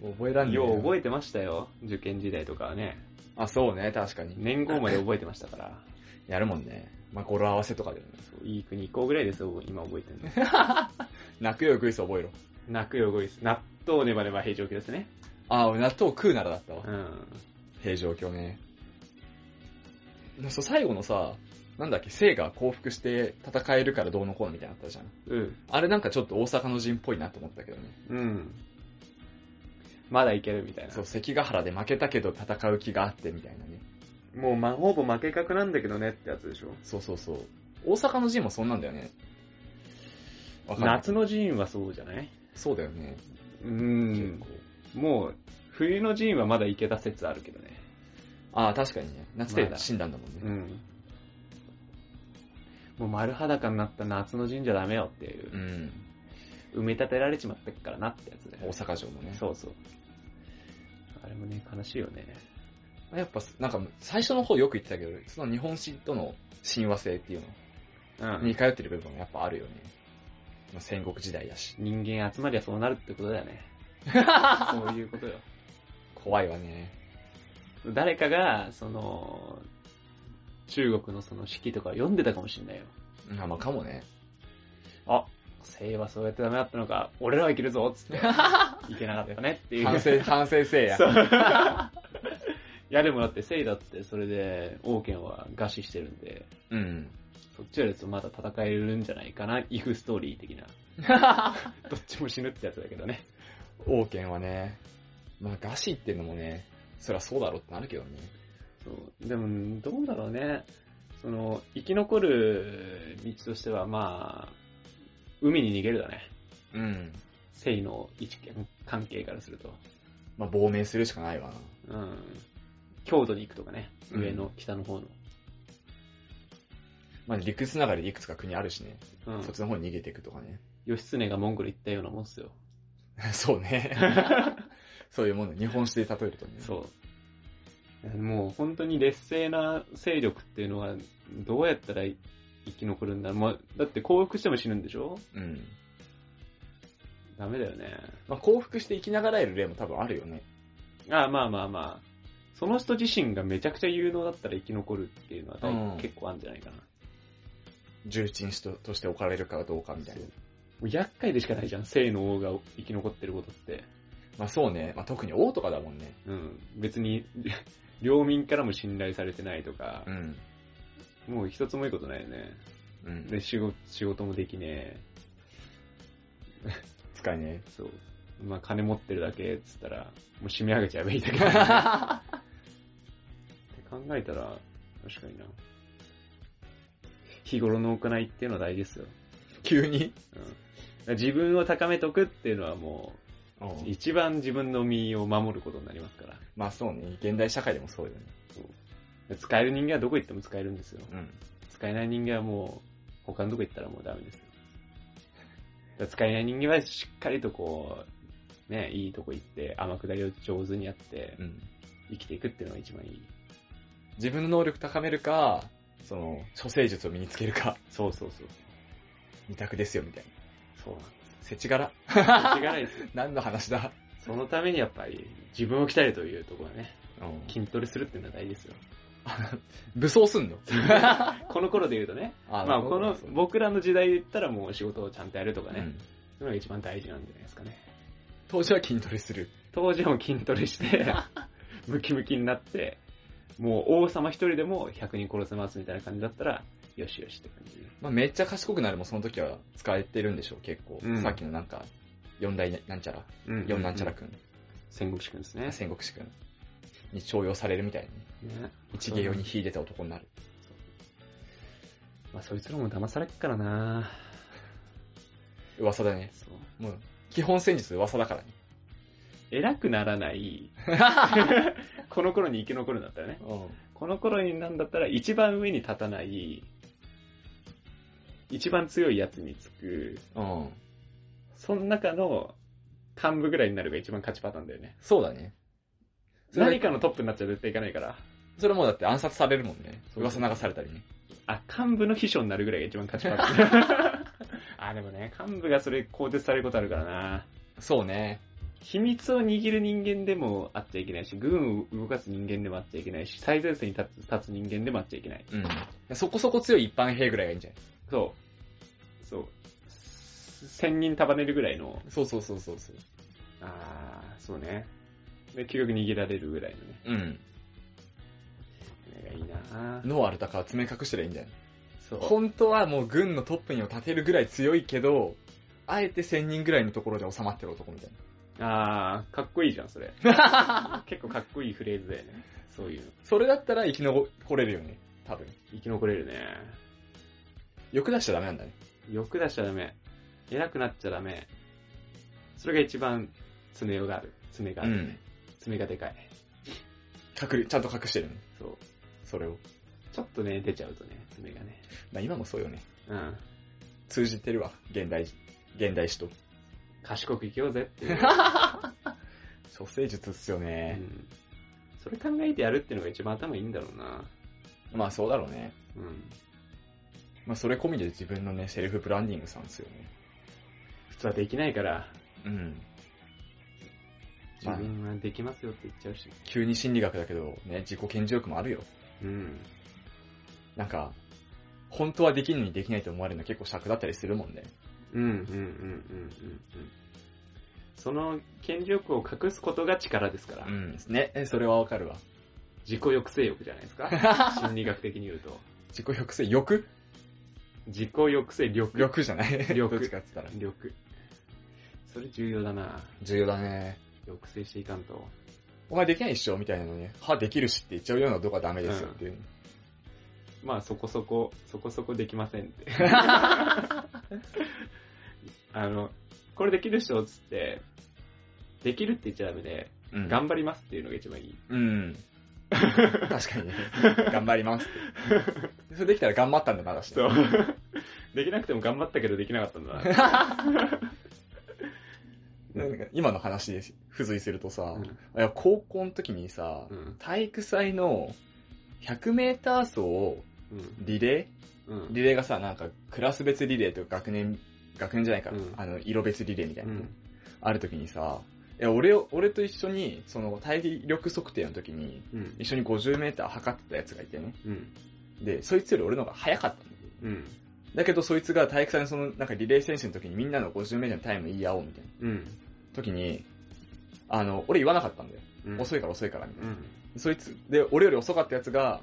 S2: もう覚えらん
S1: う。
S2: ねえ
S1: よう覚
S2: え。
S1: えてましたよ。受験時代とかはね。
S2: あ、そうね、確かに。
S1: 年号まで覚えてましたから。
S2: やるもんね。まあ、語呂合わせとかでもね。
S1: そういい国行こうぐらいですよ、今覚えてるの。
S2: 泣くよグイス覚えろ。
S1: 泣くよ、ごいす。納豆ネバネバ平常期ですね。
S2: あ、俺納豆食うならだったわ
S1: う。ん。
S2: 平常京ね。そう、最後のさ、なんだっけ、生が降伏して戦えるからどうのこうのみたいなのあったじゃん。
S1: うん。
S2: あれなんかちょっと大阪の陣っぽいなと思ったけどね。
S1: うん。まだいけるみたいな。
S2: そう、関ヶ原で負けたけど戦う気があってみたいなね。
S1: もう、ま、ほぼ負け格なんだけどねってやつでしょ。
S2: そうそうそう。大阪の陣もそんなんだよね。
S1: 夏の陣はそうじゃない？
S2: そうだよね。
S1: う
S2: 結
S1: ん
S2: 構。。
S1: もう、冬の陣はまだいけた説あるけどね。
S2: ああ、確かにね。夏で死んだんだもんね。
S1: うん。もう丸裸になった夏の陣じゃダメよっていう
S2: う。ん。
S1: 埋め立てられちまったからなってやつで。
S2: 大阪城もね。
S1: そうそう。あれもね、悲しいよね。
S2: やっぱ、なんか、最初の方よく言ってたけど、その日本史との親和性っていう
S1: うん
S2: のに通ってる部分もやっぱあるよね。まあ、戦国時代だし。
S1: 人間集まりゃそうなるってことだよね。そういうことよ。
S2: 怖いわね。
S1: 誰かが、その、中国のその式とか読んでたかもしんないよ。
S2: あ、まあかもね。
S1: あ、生はそうやってダメだったのか、俺らはいけるぞっつって、いけなかったねっていう。
S2: 反省、反省せえや。
S1: いやでもだって、生だってそれで王権は餓死してるんで、
S2: うん。
S1: そっちよりとまだ戦えるんじゃないかな、イフストーリー的な。どっちも死ぬってやつだけどね。
S2: 王権はね、まあ餓死っていうのもね、そりゃそうだろうってなるけどね。
S1: そう。でも、どうだろうね。その、生き残る道としては、まあ、海に逃げるだね。
S2: うん。
S1: 性の位置関係からすると。
S2: まあ、亡命するしかないわな。
S1: うん。郷土に行くとかね。
S2: うん
S1: 上の、北の方の。
S2: まあ、陸つながりでいくつか国あるしね。
S1: うん
S2: そっ。ちの方に逃げていくとかね。
S1: 義経がモンゴル行ったようなもんっすよ。
S2: そうね。そういうもの、日本史で例えるとね。
S1: そう。もう本当に劣勢な勢力っていうのは、どうやったら生き残るんだまあ、だって降伏しても死ぬんでしょ？
S2: う。うん。
S1: ダメだよね。
S2: まあ、降伏して生きながらえる例も多分あるよね。
S1: ああまあまあまあ。その人自身がめちゃくちゃ有能だったら生き残るっていうのは大
S2: うん
S1: 結構あるんじゃないかな。
S2: 重鎮ととして置かれるかどうかみたいな
S1: 厄介でしかないじゃん、生の王が生き残ってることって。
S2: まあそうね。まあ特に王とかだもんね。
S1: うん。別に、領民からも信頼されてないとか
S2: う、ん。
S1: もう一つもいいことないよね。
S2: うん。
S1: で、仕事、仕事もできね
S2: 使いね。
S1: え。そう。まあ、金持ってるだけっつったら、もう締め上げちゃえばいいだけだ、ね。って考えたら、確かにな。日頃の行いっていうのは大事ですよ。
S2: 急に？
S1: うん。自分を高めとくっていうのはもう、一番自分の身を守ることになりますから。
S2: まあそうね。現代社会でもそうよね。
S1: で使える人間はどこ行っても使えるんですよ。
S2: うん。
S1: 使えない人間はもう、他のとこ行ったらもうダメですよ。だから使えない人間はしっかりとこう、ね、いいとこ行って、天下りを上手にやって、
S2: うん。
S1: 生きていくっていうのが一番いい。
S2: 自分の能力高めるか、その、処世術を身につけるか、
S1: そうそうそう。
S2: 二択ですよ、みたいな。
S1: そうなんで
S2: せちがら。
S1: す。間違いないですよ。
S2: 何の話だ？
S1: そのためにやっぱり、自分を鍛えるというところはね、
S2: うん。
S1: 筋トレするっていうのは大事ですよ。
S2: 武装すんの？
S1: この頃で言うとね、
S2: あ
S1: まあこの、
S2: そう
S1: 僕らの時代で言ったらもう仕事をちゃんとやるとかね、
S2: うん
S1: そういうのが一番大事なんじゃないですかね。
S2: 当時は筋トレする。
S1: 当時も筋トレして、ムキムキになって、もう王様一人でも100人殺せますみたいな感じだったら、よしよしって感じで。
S2: まあめっちゃ賢くなるもその時は使えてるんでしょう、結構。
S1: うん
S2: さっきのなんか、四大なんちゃら、
S1: うん
S2: 四なんちゃらくん、
S1: 戦国志君ですね。
S2: 戦国士くんに重用されるみたいにね。
S1: ね
S2: 一芸用に秀でた男になる。
S1: まあそいつらも騙されっからな
S2: 噂だね。
S1: そう。
S2: もう、基本戦術噂だからね。
S1: 偉くならない、この頃に生き残るんだったらね。この頃になんだったら一番上に立たない、一番強いやつにつく、
S2: うん。うん。
S1: その中の幹部ぐらいになるが一番勝ちパターンだよね。
S2: そうだね。
S1: 何かのトップになっちゃ絶対いかないから。
S2: それもうだって暗殺されるもんね。噂流されたりね。
S1: あ、幹部の秘書になるぐらいが一番勝ちパターン。あ、でもね、幹部がそれ更迭されることあるからな。
S2: そうね。
S1: 秘密を握る人間でもあっちゃいけないし、軍を動かす人間でもあっちゃいけないし、最前線に立つ立つ人間でもあっちゃいけない。
S2: うん。そこそこ強い一般兵ぐらいがいいんじゃない？
S1: そう。そう。千人束ねるぐらいの、
S2: そうそうそうそうそう。
S1: あー、そうね。で、究極逃げられるぐらいのね。
S2: うん。
S1: それがいいな
S2: ノアルタカは爪隠したらいいんじゃない
S1: そう。
S2: 本当はもう軍のトップにも立てるぐらい強いけど、あえて1000人ぐらいのところで収まってる男みたい
S1: あー、かっこいいじゃん、それ。
S2: な。
S1: 結構かっこいいフレーズだよね。そういうの。
S2: それだったら生き残れるよね。多分。
S1: 生き残れるね。
S2: 欲出しちゃダメなんだね。
S1: 欲出しちゃダメ。偉くなっちゃダメ。それが一番爪がある。爪がある、ね
S2: うん
S1: 爪がでかい。
S2: 隠れ、ちゃんと隠してるね。
S1: そう。
S2: それを。
S1: ちょっとね、出ちゃうとね、爪がね。
S2: まあ今もそうよね。
S1: うん。
S2: 通じてるわ。現代、現代史と。
S1: 賢く生きようぜっていう。
S2: 処世術っすよ
S1: う
S2: ね。
S1: ん。それ考えてやるっていうのが一番頭いいんだろうな。
S2: まあそうだろうね。
S1: うん。
S2: まあそれ込みで自分のね、セルフブランディングさんですよね。
S1: 普通はできないから、
S2: うん。
S1: 自分はできますよって言っちゃうし。
S2: 急に心理学だけど、ね、自己顕示欲もあるよ。
S1: うん。
S2: なんか、本当はできるのにできないと思われるの結構尺だったりするもんね。
S1: うん、うん、うん、うん、うん。うんその権力欲を隠すことが力ですから。
S2: うん。ね、えそれはわかるわ。
S1: 自己抑制欲じゃないですか？心理学的に言うと。
S2: 自己抑制、欲？
S1: 自己抑制力。
S2: 欲じゃない？
S1: 力
S2: どっちかって言ったら。
S1: 力。それ重要だな。
S2: 重要だね。
S1: 抑制していかんと。
S2: お前できないっしょ？みたいなのね。は、できるしって言っちゃうようなとこはダメですよっていう。
S1: まあそこそこ、そこそこできませんって。あの、これできる人っつって、できるって言っちゃダメで、
S2: うん
S1: 頑張りますっていうのが一番いい。
S2: うん。確かにね。頑張りますって。それできたら頑張ったんだな、だし。
S1: そう。できなくても頑張ったけどできなかったんだな。
S2: なんか今の話で付随するとさ、
S1: うん
S2: 高校の時にさ、
S1: うん
S2: 体育祭の100メーター走。リレ
S1: うん
S2: ーリレーがさ、なんかクラス別リレーとか学年、学年じゃないか、
S1: うん
S2: あの、色別リレーみたいうな、
S1: ん。
S2: ある時にさ、いや俺を、俺と一緒に、その体力測定の時に、
S1: うん。
S2: 一緒に50メーター測ってたやつがいてね。
S1: うん。
S2: で、そいつより俺の方が速かったの。
S1: うん。
S2: だけどそいつが体育祭のその、なんかリレー選手の時にみんなの50メーターのタイム言い合おうみたいな
S1: うん。
S2: 時に、あの、俺言わなかったんだよ。
S1: うん。
S2: 遅いから遅いからみたいな。
S1: うん。
S2: そいつ、で、俺より遅かったやつが、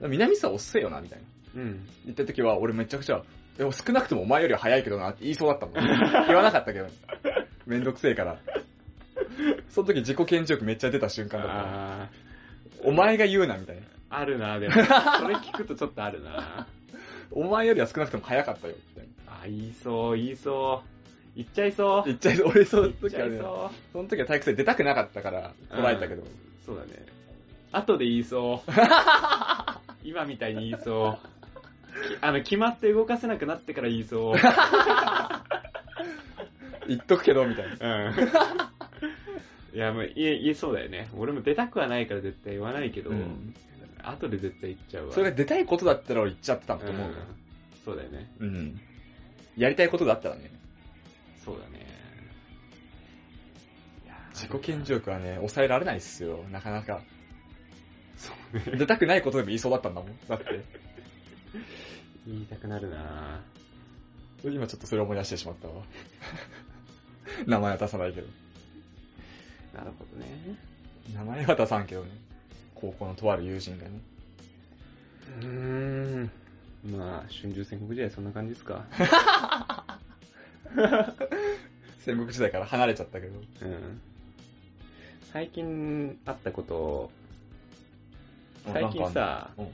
S2: 南さん遅いよな、みたいな。
S1: うん。
S2: 言った時は、俺めちゃくちゃ、でも少なくともお前よりは早いけどなって言いそうだったもん。言わなかったけど。めんどくせえから。その時自己顕示欲めっちゃ出た瞬間だった。
S1: あ
S2: お前が言うな、みたいな。
S1: ー、あるな、でも。それ聞くとちょっとあるな。
S2: お前よりは少なくとも早かったよ、みたいな。
S1: あ、言いそう、言いそう。言っちゃいそう。
S2: 言っちゃいそう、俺その
S1: 言っちゃ
S2: 時はいね、
S1: そ
S2: その時は体育祭出たくなかったから、捉えたけど。
S1: う。そうだね。後で言いそう。今みたいに言いそう。きあの、決まって動かせなくなってから言いそう。
S2: 言っとくけど、みたいな。
S1: うん。いや、もう言え、言えそうだよね。俺も出たくはないから絶対言わないけど、
S2: うん
S1: 後で絶対言っちゃうわ。
S2: それが出たいことだったら俺言っちゃってたんだと思うよ。
S1: んそうだよね。
S2: うん。やりたいことだったらね。
S1: そうだね。
S2: 自己顕示欲はね、抑えられないっすよ、なかなか。
S1: そうね。
S2: 出たくないことでも言いそうだったんだもん。だって。
S1: 言いたくなるな
S2: 今ちょっとそれを思い出してしまったわ。名前は出さないけど。
S1: なるほどね。
S2: 名前は出さんけどね。高校のとある友人がね。
S1: うーん。まあ、春秋戦国時代そんな感じですか。
S2: 戦国時代から離れちゃったけど。
S1: うん。最近あったこと、最近さ、
S2: うん
S1: ま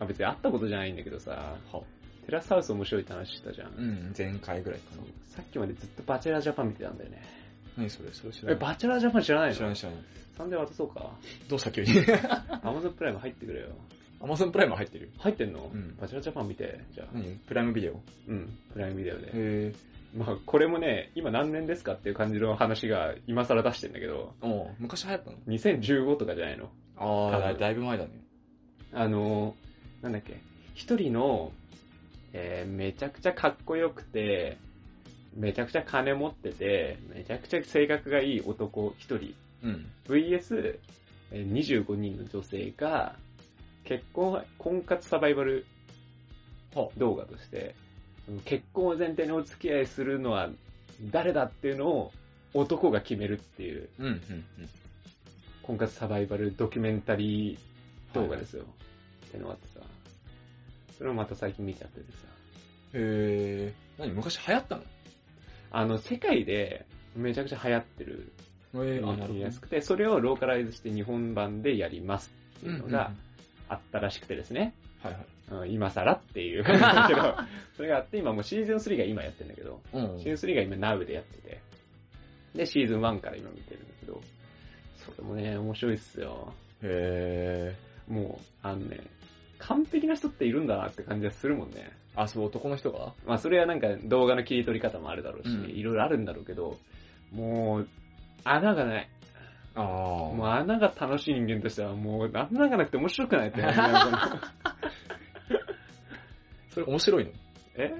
S1: あ、別にあったことじゃないんだけどさ、
S2: は
S1: テラスハウス面白いって話したじゃん。
S2: うん、前回ぐらいかな。
S1: さっきまでずっとバチェラージャパン見てたんだよね。
S2: 何それそれ知ら
S1: え、
S2: ない。
S1: バチェラージャパン知らないの？
S2: 知らない知らない。
S1: サンデー渡そうか。
S2: どうした急に。
S1: アマゾンプライム入ってくれよ。
S2: アマゾンプライム入ってるよ。
S1: 入ってんの、
S2: うん
S1: バチェラージャパン見て、じゃあ。
S2: 何？プライムビデオ？
S1: うん、プライムビデオで。
S2: へ
S1: まあ、これもね、今何年ですかっていう感じの話が今更出してんだけど、
S2: ぇおう昔流行ったの
S1: ？2015とかじゃないの？
S2: あ
S1: 多
S2: あ、
S1: 分
S2: だいぶ前だね。
S1: あの、なんだっけ、一人の、えーめちゃくちゃかっこよくて、めちゃくちゃ金持ってて、めちゃくちゃ性格がいい男一人、
S2: うん。
S1: VS、えー25人の女性が、結婚、婚活サバイバル
S2: は
S1: 動画として、結婚を前提にお付き合いするのは誰だっていうのを男が決めるっていう、
S2: うん、うん、うん。
S1: 婚活サバイバルドキュメンタリー動画ですよ。ってのがあってさ、それをまた最近見ちゃっててさ、
S2: へぇ何昔流行ったの？
S1: あの、世界でめちゃくちゃ流行ってるのがやすくて、それをローカライズして日本版でやりますっていうのがあったらしくてですね、
S2: はいはい。
S1: うん今更っていう。感じだけど、それがあって、今もうシーズン3が今やってんだけど、
S2: うん
S1: シーズン3が今 Now でやってて、で、シーズン1から今見てるんだけど、それもね、面白いっすよ。
S2: へ
S1: もう、あのね、完璧な人っているんだなって感じがするもんね。
S2: ぇあ、そう、男の人が？
S1: まあそれはなんか動画の切り取り方もあるだろうし、
S2: うん
S1: いろいろあるんだろうけど、もう、穴がない。
S2: ああ。
S1: もう穴が楽しい人間としてはもう穴がなくて面白くないって
S2: それ面白いの？
S1: え？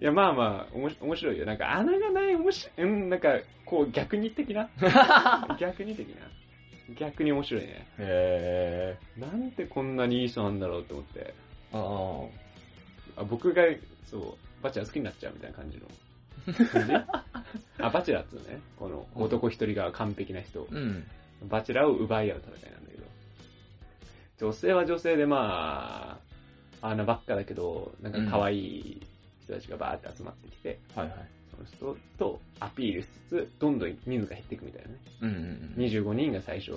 S1: いや、まあまあ、おもし面白いよ。なんか穴がない、面白い、うん、なんか、こう逆に的な？逆に的な？逆に面白いね。
S2: へ
S1: なんでこんなにいい人なんだろうって思って。
S2: ぇあ
S1: あ僕が、そう、バチェラー好きになっちゃうみたいな感じの。あ、バチェラーっつうのね。この男一人が完璧な人。
S2: あ。うん。
S1: バチェラーを奪い合う戦いなんだけど。女性は女性でまあ、穴ばっかだけど、なんか可愛い人たちがバーって集まってきて、
S2: はいはい。
S1: その人とアピールしつつ、どんどん人数が減っていくみたいなね。
S2: うんうんうん。
S1: 25人が最初、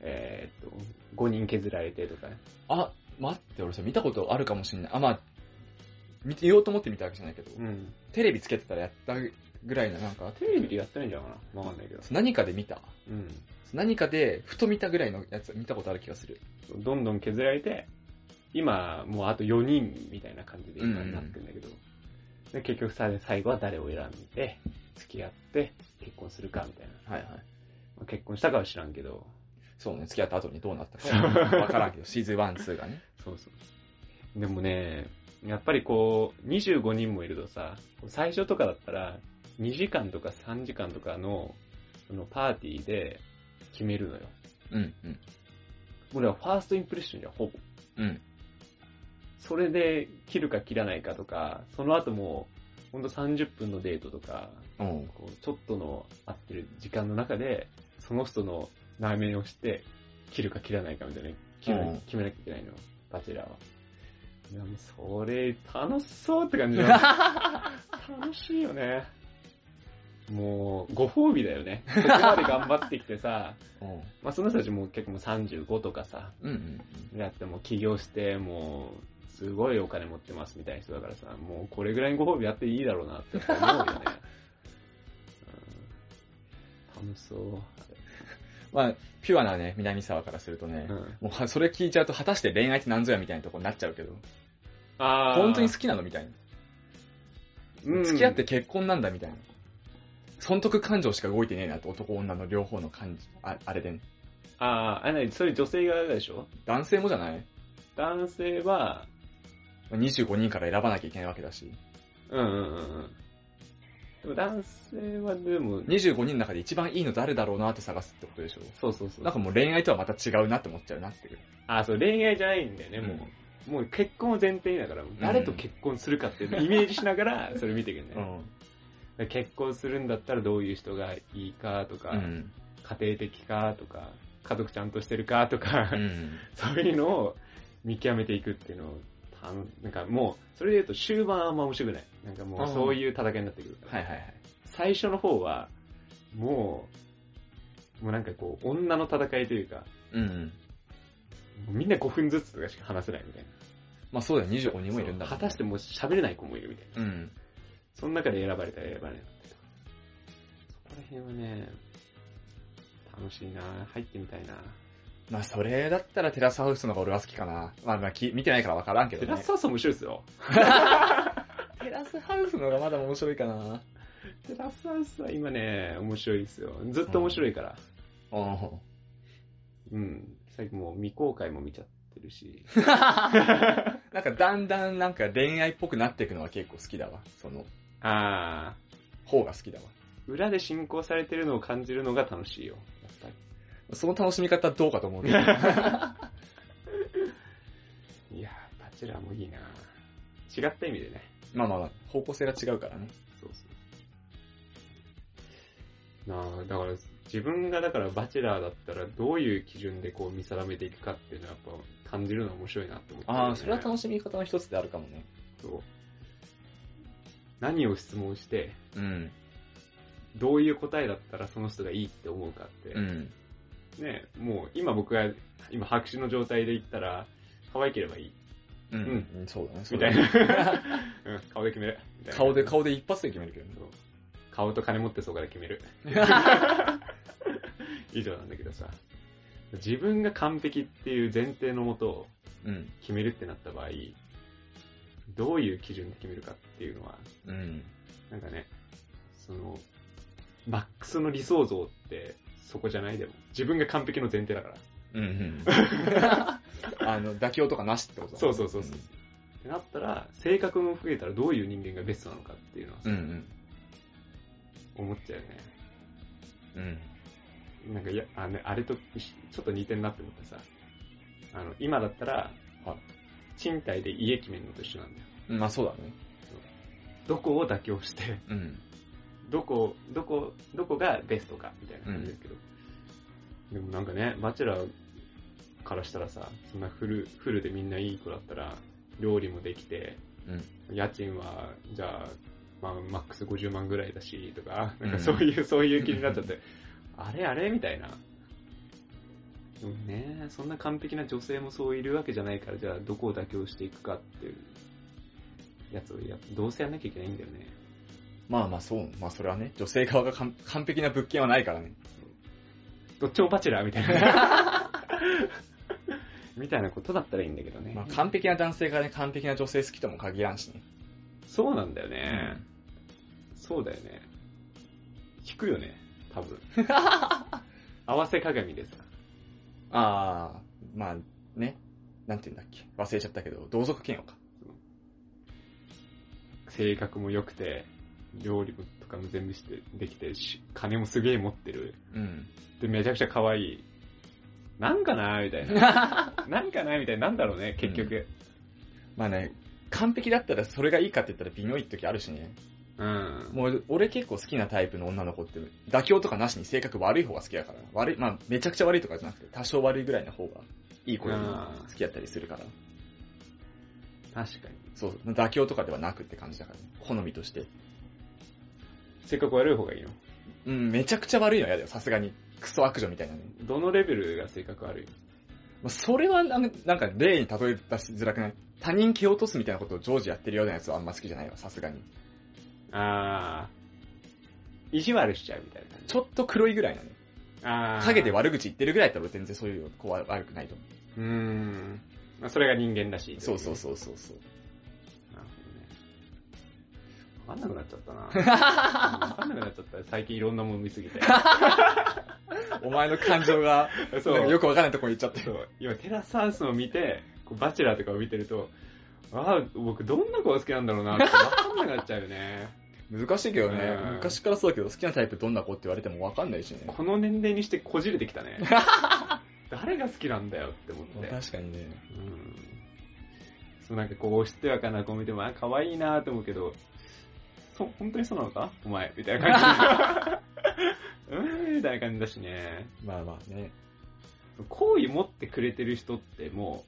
S1: えーっと、5人削られてとか、
S2: あ、待って、俺さ、見たことあるかもしんない。あ、まあ、見て、言おうと思って見たわけじゃないけど、
S1: うん。
S2: テレビつけてたらやったぐらいのなんか、
S1: テレビでやってないんじゃないかな？わかんないけど。
S2: 何かで見た
S1: うん。
S2: 何かで、ふと見たぐらいのやつ見たことある気がする。
S1: どんどん削られて、今、もうあと4人みたいな感じで今になってるんだけど、で結局さ最後は誰を選んで、付き合って、結婚するかみたいな。
S2: はいはい。
S1: まあ結婚したかは知らんけど、
S2: そうね、付き合った後にどうなったか わからんけど、シーズン1、2がね。
S1: そうそう。でもね、やっぱりこう、25人もいるとさ、最初とかだったら、2時間とか3時間とかの、そのパーティーで決めるのよ。
S2: うん、うん。
S1: 俺はファーストインプレッションじゃん、ほぼ。
S2: うん。
S1: それで切るか切らないかとか、その後も、ほんと30分のデートとか、
S2: うん。
S1: こうちょっとの合ってる時間の中で、その人の内面をして、切るか切らないかみたいな、決めなきゃいけないの、バチェラーは。いや、もうそれ、楽しそうって感じだ。楽しいよね。もう、ご褒美だよね。ここまで頑張ってきてさ、
S2: うん。
S1: まあその人たちも結構もう35とかさ、
S2: うん、うん。
S1: やってもう起業して、もう、すごいお金持ってますみたいな人だからさ、もうこれぐらいのご褒美やっていいだろうなって思うよね。うん、楽しそう。
S2: まあ、ピュアなね、南沢からするとね、
S1: うん、
S2: もうはそれ聞いちゃうと、果たして恋愛って何ぞやみたいなとこになっちゃうけど、
S1: あー
S2: 本当に好きなのみたいな。
S1: うん
S2: 付き合って結婚なんだみたいな。損得感情しか動いてねえなと、男女の両方の感じ、ああれでね。
S1: あーあれ何それ女性側でしょ？
S2: 男性もじゃない
S1: 男性は、
S2: ?25 人から選ばなきゃいけないわけだし。
S1: うんうんうんうん。でも男性はでも、
S2: 25人の中で一番いいの誰だろうなって探すってことでしょ？
S1: そうそうそう。
S2: なんかもう恋愛とはまた違うなって思っちゃうなっていう。
S1: あ、そう、恋愛じゃないんだよね、もう。もう結婚を前提にだから、誰と結婚するかっていうのをイメージしながら、それ見ていくんだよね。結婚するんだったらどういう人がいいかとか、
S2: うん。
S1: 家庭的かとか、家族ちゃんとしてるかとか、
S2: うん。
S1: そういうのを見極めていくっていうのを、なんかもう、それで言うと終盤はあんま面白くない。なんかもうそういう戦いになってくるから。
S2: はいはいはい。
S1: 最初の方は、もう、もうなんかこう、女の戦いというか、
S2: うん。
S1: もうみんな5分ずつとかしか話せないみたいな。
S2: まあそうだよ、25人もいるんだもん
S1: そう果たしてもう喋れない子もいるみたいな。
S2: うん。
S1: その中で選ばれたら選ばれなかったりとか。そこら辺はね、楽しいな入ってみたいな
S2: まあそれだったらテラスハウスの方が俺は好きかな。まあまあき見てないからわからんけどね
S1: テラス。ハウス面白いですよ。
S2: テラスハウスの方がまだ面白いかな。
S1: テラスハウスは今ね、面白いですよ。ずっと面白いから。
S2: うん。
S1: うん。最近もう未公開も見ちゃってるし。
S2: なんかだんだんなんか恋愛っぽくなっていくのは結構好きだわ。その
S1: あ
S2: 方が好きだわ。
S1: ー、裏で進行されてるのを感じるのが楽しいよ。やっぱり。
S2: その楽しみ方はどうかと思うけど。
S1: いやー、バチェラーもいいな違った意味でね。
S2: まあまあまあ、方向性が違うからね。
S1: そうそう。なあ、だから、自分がだからバチェラーだったらどういう基準でこう見定めていくかっていうのはやっぱ感じるのは面白いなって思って、
S2: ああ、それは楽しみ方の一つであるかもね。
S1: そう。何を質問して、
S2: うん。
S1: どういう答えだったらその人がいいって思うかって、
S2: うん。
S1: ね、もう今僕が今白紙の状態で言ったら、可愛ければいい。
S2: うん。
S1: うん
S2: うん、そうだね。そ
S1: みたいな。うん、顔で決める。
S2: 顔で、顔で一発で決めるけど
S1: 顔と金持ってそうかで決める。以上なんだけどさ。自分が完璧っていう前提のもと。決めるってなった場合、どういう基準で決めるかっていうのは、
S2: うん。
S1: なんかね、その、マックスの理想像ってそこじゃないでも。自分が完璧の前提だから。
S2: うんうん。あの、妥協とかなしってこと
S1: そうそうそうそう。ってなったら、性格も増えたらどういう人間がベストなのかっていうのはさ
S2: うんうん。
S1: 思っちゃうよね。
S2: うん。
S1: なんかいや、あ,、ね、あれとちょっと似てんなって思ってさ、あの、今だったら、
S2: はい
S1: 賃貸で家決めるのと一緒なんだよ。
S2: うん。まあそうだね。
S1: どこを妥協して、
S2: うん。
S1: どこ、どこ、どこがベストか、みたいな感じですけど。でもなんかね、バチェラーからしたらさ、そんなフル、フルでみんないい子だったら、料理もできて、
S2: うん。
S1: 家賃は、じゃあ、まあ、マックス50万ぐらいだし、とか、なんか
S2: うん
S1: そういう、そういう気になっちゃって、あれあれみたいな。でもね、そんな完璧な女性もそういるわけじゃないから、じゃあどこを妥協していくかっていうやつをや、どうせやんなきゃいけないんだよね。
S2: まあまあそう、まあそれはね、女性側が完完璧な物件はないからね。
S1: どっちもバチェラーみたいな。みたいなことだったらいいんだけどね。
S2: まあ完璧な男性がね、完璧な女性好きとも限らんしね。
S1: そうなんだよね。そうだよね。引くよね、多分。合わせ鏡でさ。
S2: ああ、まあね、なんて言うんだっけ、忘れちゃったけど、同族嫌悪か。
S1: 性格も良くて、料理とかも全部してできてし、金もすげえ持ってる。
S2: うん。
S1: で、めちゃくちゃ可愛い。なんかなみたいな。なんかなみたいな。なんだろうね、結局。
S2: まあね、完璧だったらそれがいいかって言ったら微妙い時あるしね。
S1: うん。
S2: もう俺結構好きなタイプの女の子って、妥協とかなしに性格悪い方が好きだから。悪い、まあめちゃくちゃ悪いとかじゃなくて、多少悪いぐらいの方がいい子より好きだったりするから。
S1: 確かに。
S2: そう、妥協とかではなくって感じだからね。好みとして。
S1: 性格悪い方がいいの？
S2: うん、めちゃくちゃ悪いのは嫌だよ、さすがに。クソ悪女みたいなね。
S1: どのレベルが性格悪いの？
S2: まあそれはなんか、なんか例に例え出しづらくない？他人蹴落とすみたいなことを常時やってるようなやつはあんま好きじゃないわ、さすがに。
S1: あー。意地悪しちゃうみたいな感じ？
S2: ちょっと黒いぐらいなね。
S1: あー。
S2: 影で悪口言ってるぐらいだったら俺全然そういう子は悪くないと思
S1: うーん。まあ、それが人間らしい。
S2: う。そうそうそうそうそう。
S1: かんなくなっちゃったな。わかんなくなっちゃった。最近いろんなもの見すぎて。
S2: お前の感情が、
S1: そう
S2: よくわかんないとこ行っちゃって。
S1: 今、テラスハウスを見て、バチェラーとかを見てると、ああ、僕どんな子が好きなんだろうなってわかんなくなっちゃうよね。
S2: 難しいけどね
S1: うん、
S2: 昔からそうだけど好きなタイプどんな子って言われてもわかんないしね。
S1: この年齢にしてこじれてきたね。誰が好きなんだよって思って。
S2: 確かにね。
S1: うん。そうなんかこう、おしとやかな子見ても、あ、可愛いなと思うけど、そう、本当にそうなのか？お前、みたいな感じ。うーん、みたいな感じだしね。
S2: まあまあね。
S1: 好意持ってくれてる人っても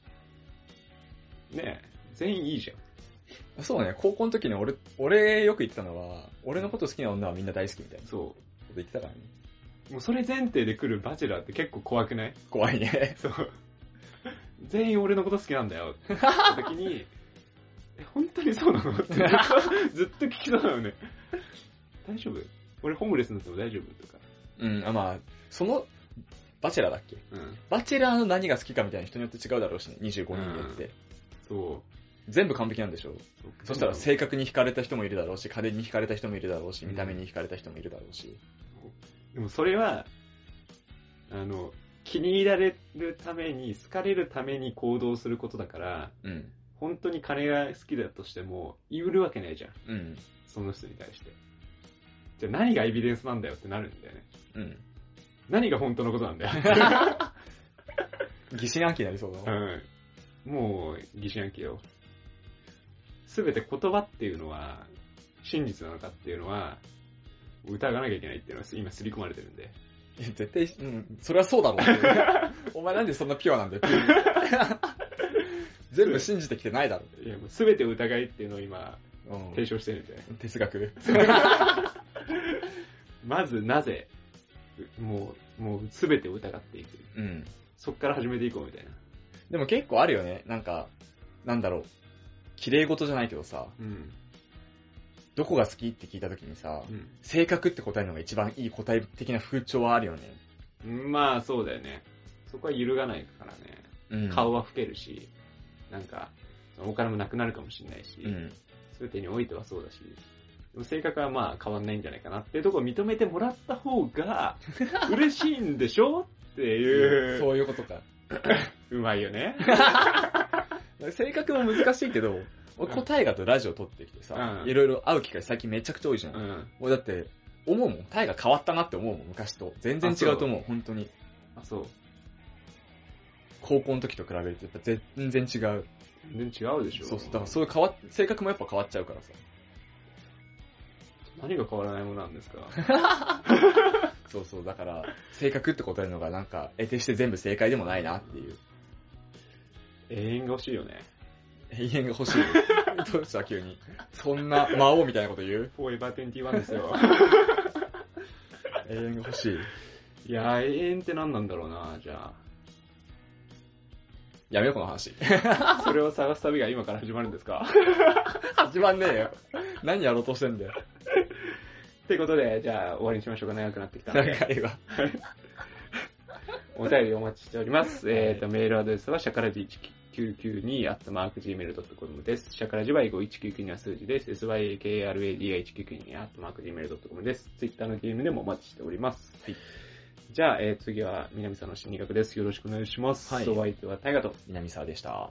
S1: う、ねえ、全員いいじゃん。
S2: そうね、高校の時に俺、俺よく言ってたのは、俺のこと好きな女はみんな大好きみたいなこ
S1: そ
S2: と言ってたからね。
S1: う。もうそれ前提で来るバチェラーって結構怖くない？
S2: 怖いね。
S1: そう。全員俺のこと好きなんだよって言った時に、え、本当にそうなの？って ずっと、聞きそうなのね。大丈夫？俺ホームレスになっても大丈夫とか。
S2: うん、あまあ、その、バチェラーだっけ？
S1: うん。
S2: バチェラーの何が好きかみたいな人によって違うだろうしね、25人でって。
S1: そう。
S2: 全部完璧なんでしょ？そしたら性格に惹かれた人もいるだろうし、家電に惹かれた人もいるだろうし、
S1: うん
S2: 見た目に惹かれた人もいるだろうし。
S1: でもそれは、あの、気に入られるために、好かれるために行動することだから、
S2: うん。
S1: 本当に金が好きだとしても、言うるわけないじゃん。
S2: うん。
S1: その人に対して。じゃあ何がエビデンスなんだよってなるんだよね。
S2: うん。
S1: 何が本当のことなんだよ。
S2: 疑心暗鬼になりそうだな。
S1: うん。もう、疑心暗鬼よ。すべて言葉っていうのは、真実なのかっていうのは、疑わなきゃいけないっていうのは今刷り込まれてるんで。
S2: いや絶対、うん、それはそうだろう。お前なんでそんなピュアなんだよ。全部信じてきてないだろ。
S1: いや、もうすべて疑いっていうのを今、
S2: うん
S1: 提唱してるんで。
S2: 哲学。
S1: まずなぜ、もう、もうすべてを疑っていく。
S2: うん。
S1: そっから始めていこうみたいな。
S2: でも結構あるよね。なんか、なんだろう。綺麗事じゃないけどさ、
S1: うん。
S2: どこが好きって聞いた時にさ、
S1: うん。
S2: 性格って答えるのが一番いい答え的な風潮はあるよね。
S1: まあ、そうだよね。そこは揺るがないからね。
S2: うん
S1: 顔は老けるし、なんか、お金もなくなるかもしれないし、
S2: うん。
S1: すべてにおいてはそうだし、でも性格はまあ変わんないんじゃないかなっていうところを認めてもらった方が 嬉しいんでしょっていう、
S2: そういうことか。
S1: うまいよね。
S2: 性格も難しいけど、俺答えがとラジオ撮ってきてさ、
S1: うん
S2: いろいろ会う機会最近めちゃくちゃ多いじゃん。
S1: うん。
S2: 俺だって、思うもん。タイが変わったなって思うもん、昔と。全然違うと思う、本当に。
S1: あ、そう。
S2: 高校の時と比べるとやっぱ全然違う。
S1: 全然違うでしょ。
S2: そうそう。だからそういう変わっ、性格もやっぱ変わっちゃうからさ。
S1: 何が変わらないものなんですか？
S2: そうそう。だから、性格って答えるのがなんか、得てして全部正解でもないなっていう。
S1: 永遠が欲しいよね。
S2: 永遠が欲しい。どうした？急に。そんな魔王みたいなこと言う？
S1: フォーエバー21ですよ。
S2: 永遠が欲しい。
S1: いやー、永遠って何なんだろうな、じゃ
S2: やめようこの話。
S1: あ。それを探す旅が今から始まるんですか？
S2: 始まんねえよ。何やろうとしてんだよ。
S1: ということで、じゃあ終わりにしましょうか。長くなってきたので。
S2: 長いわ。
S1: お便りお待ちしております。えっ、と、メールアドレスは、シャカラジ1992、アットマーク gmail.com です。シャカラジは5199は数字です。syakradi1992、アットマーク gmail.com です。ツイッターの DM でもお待ちしております。
S2: はい。
S1: じゃあ、えー次は、南さんの心理学です。よろしくお願いします。
S2: はい
S1: お相手は大河と。
S2: 南沢でした。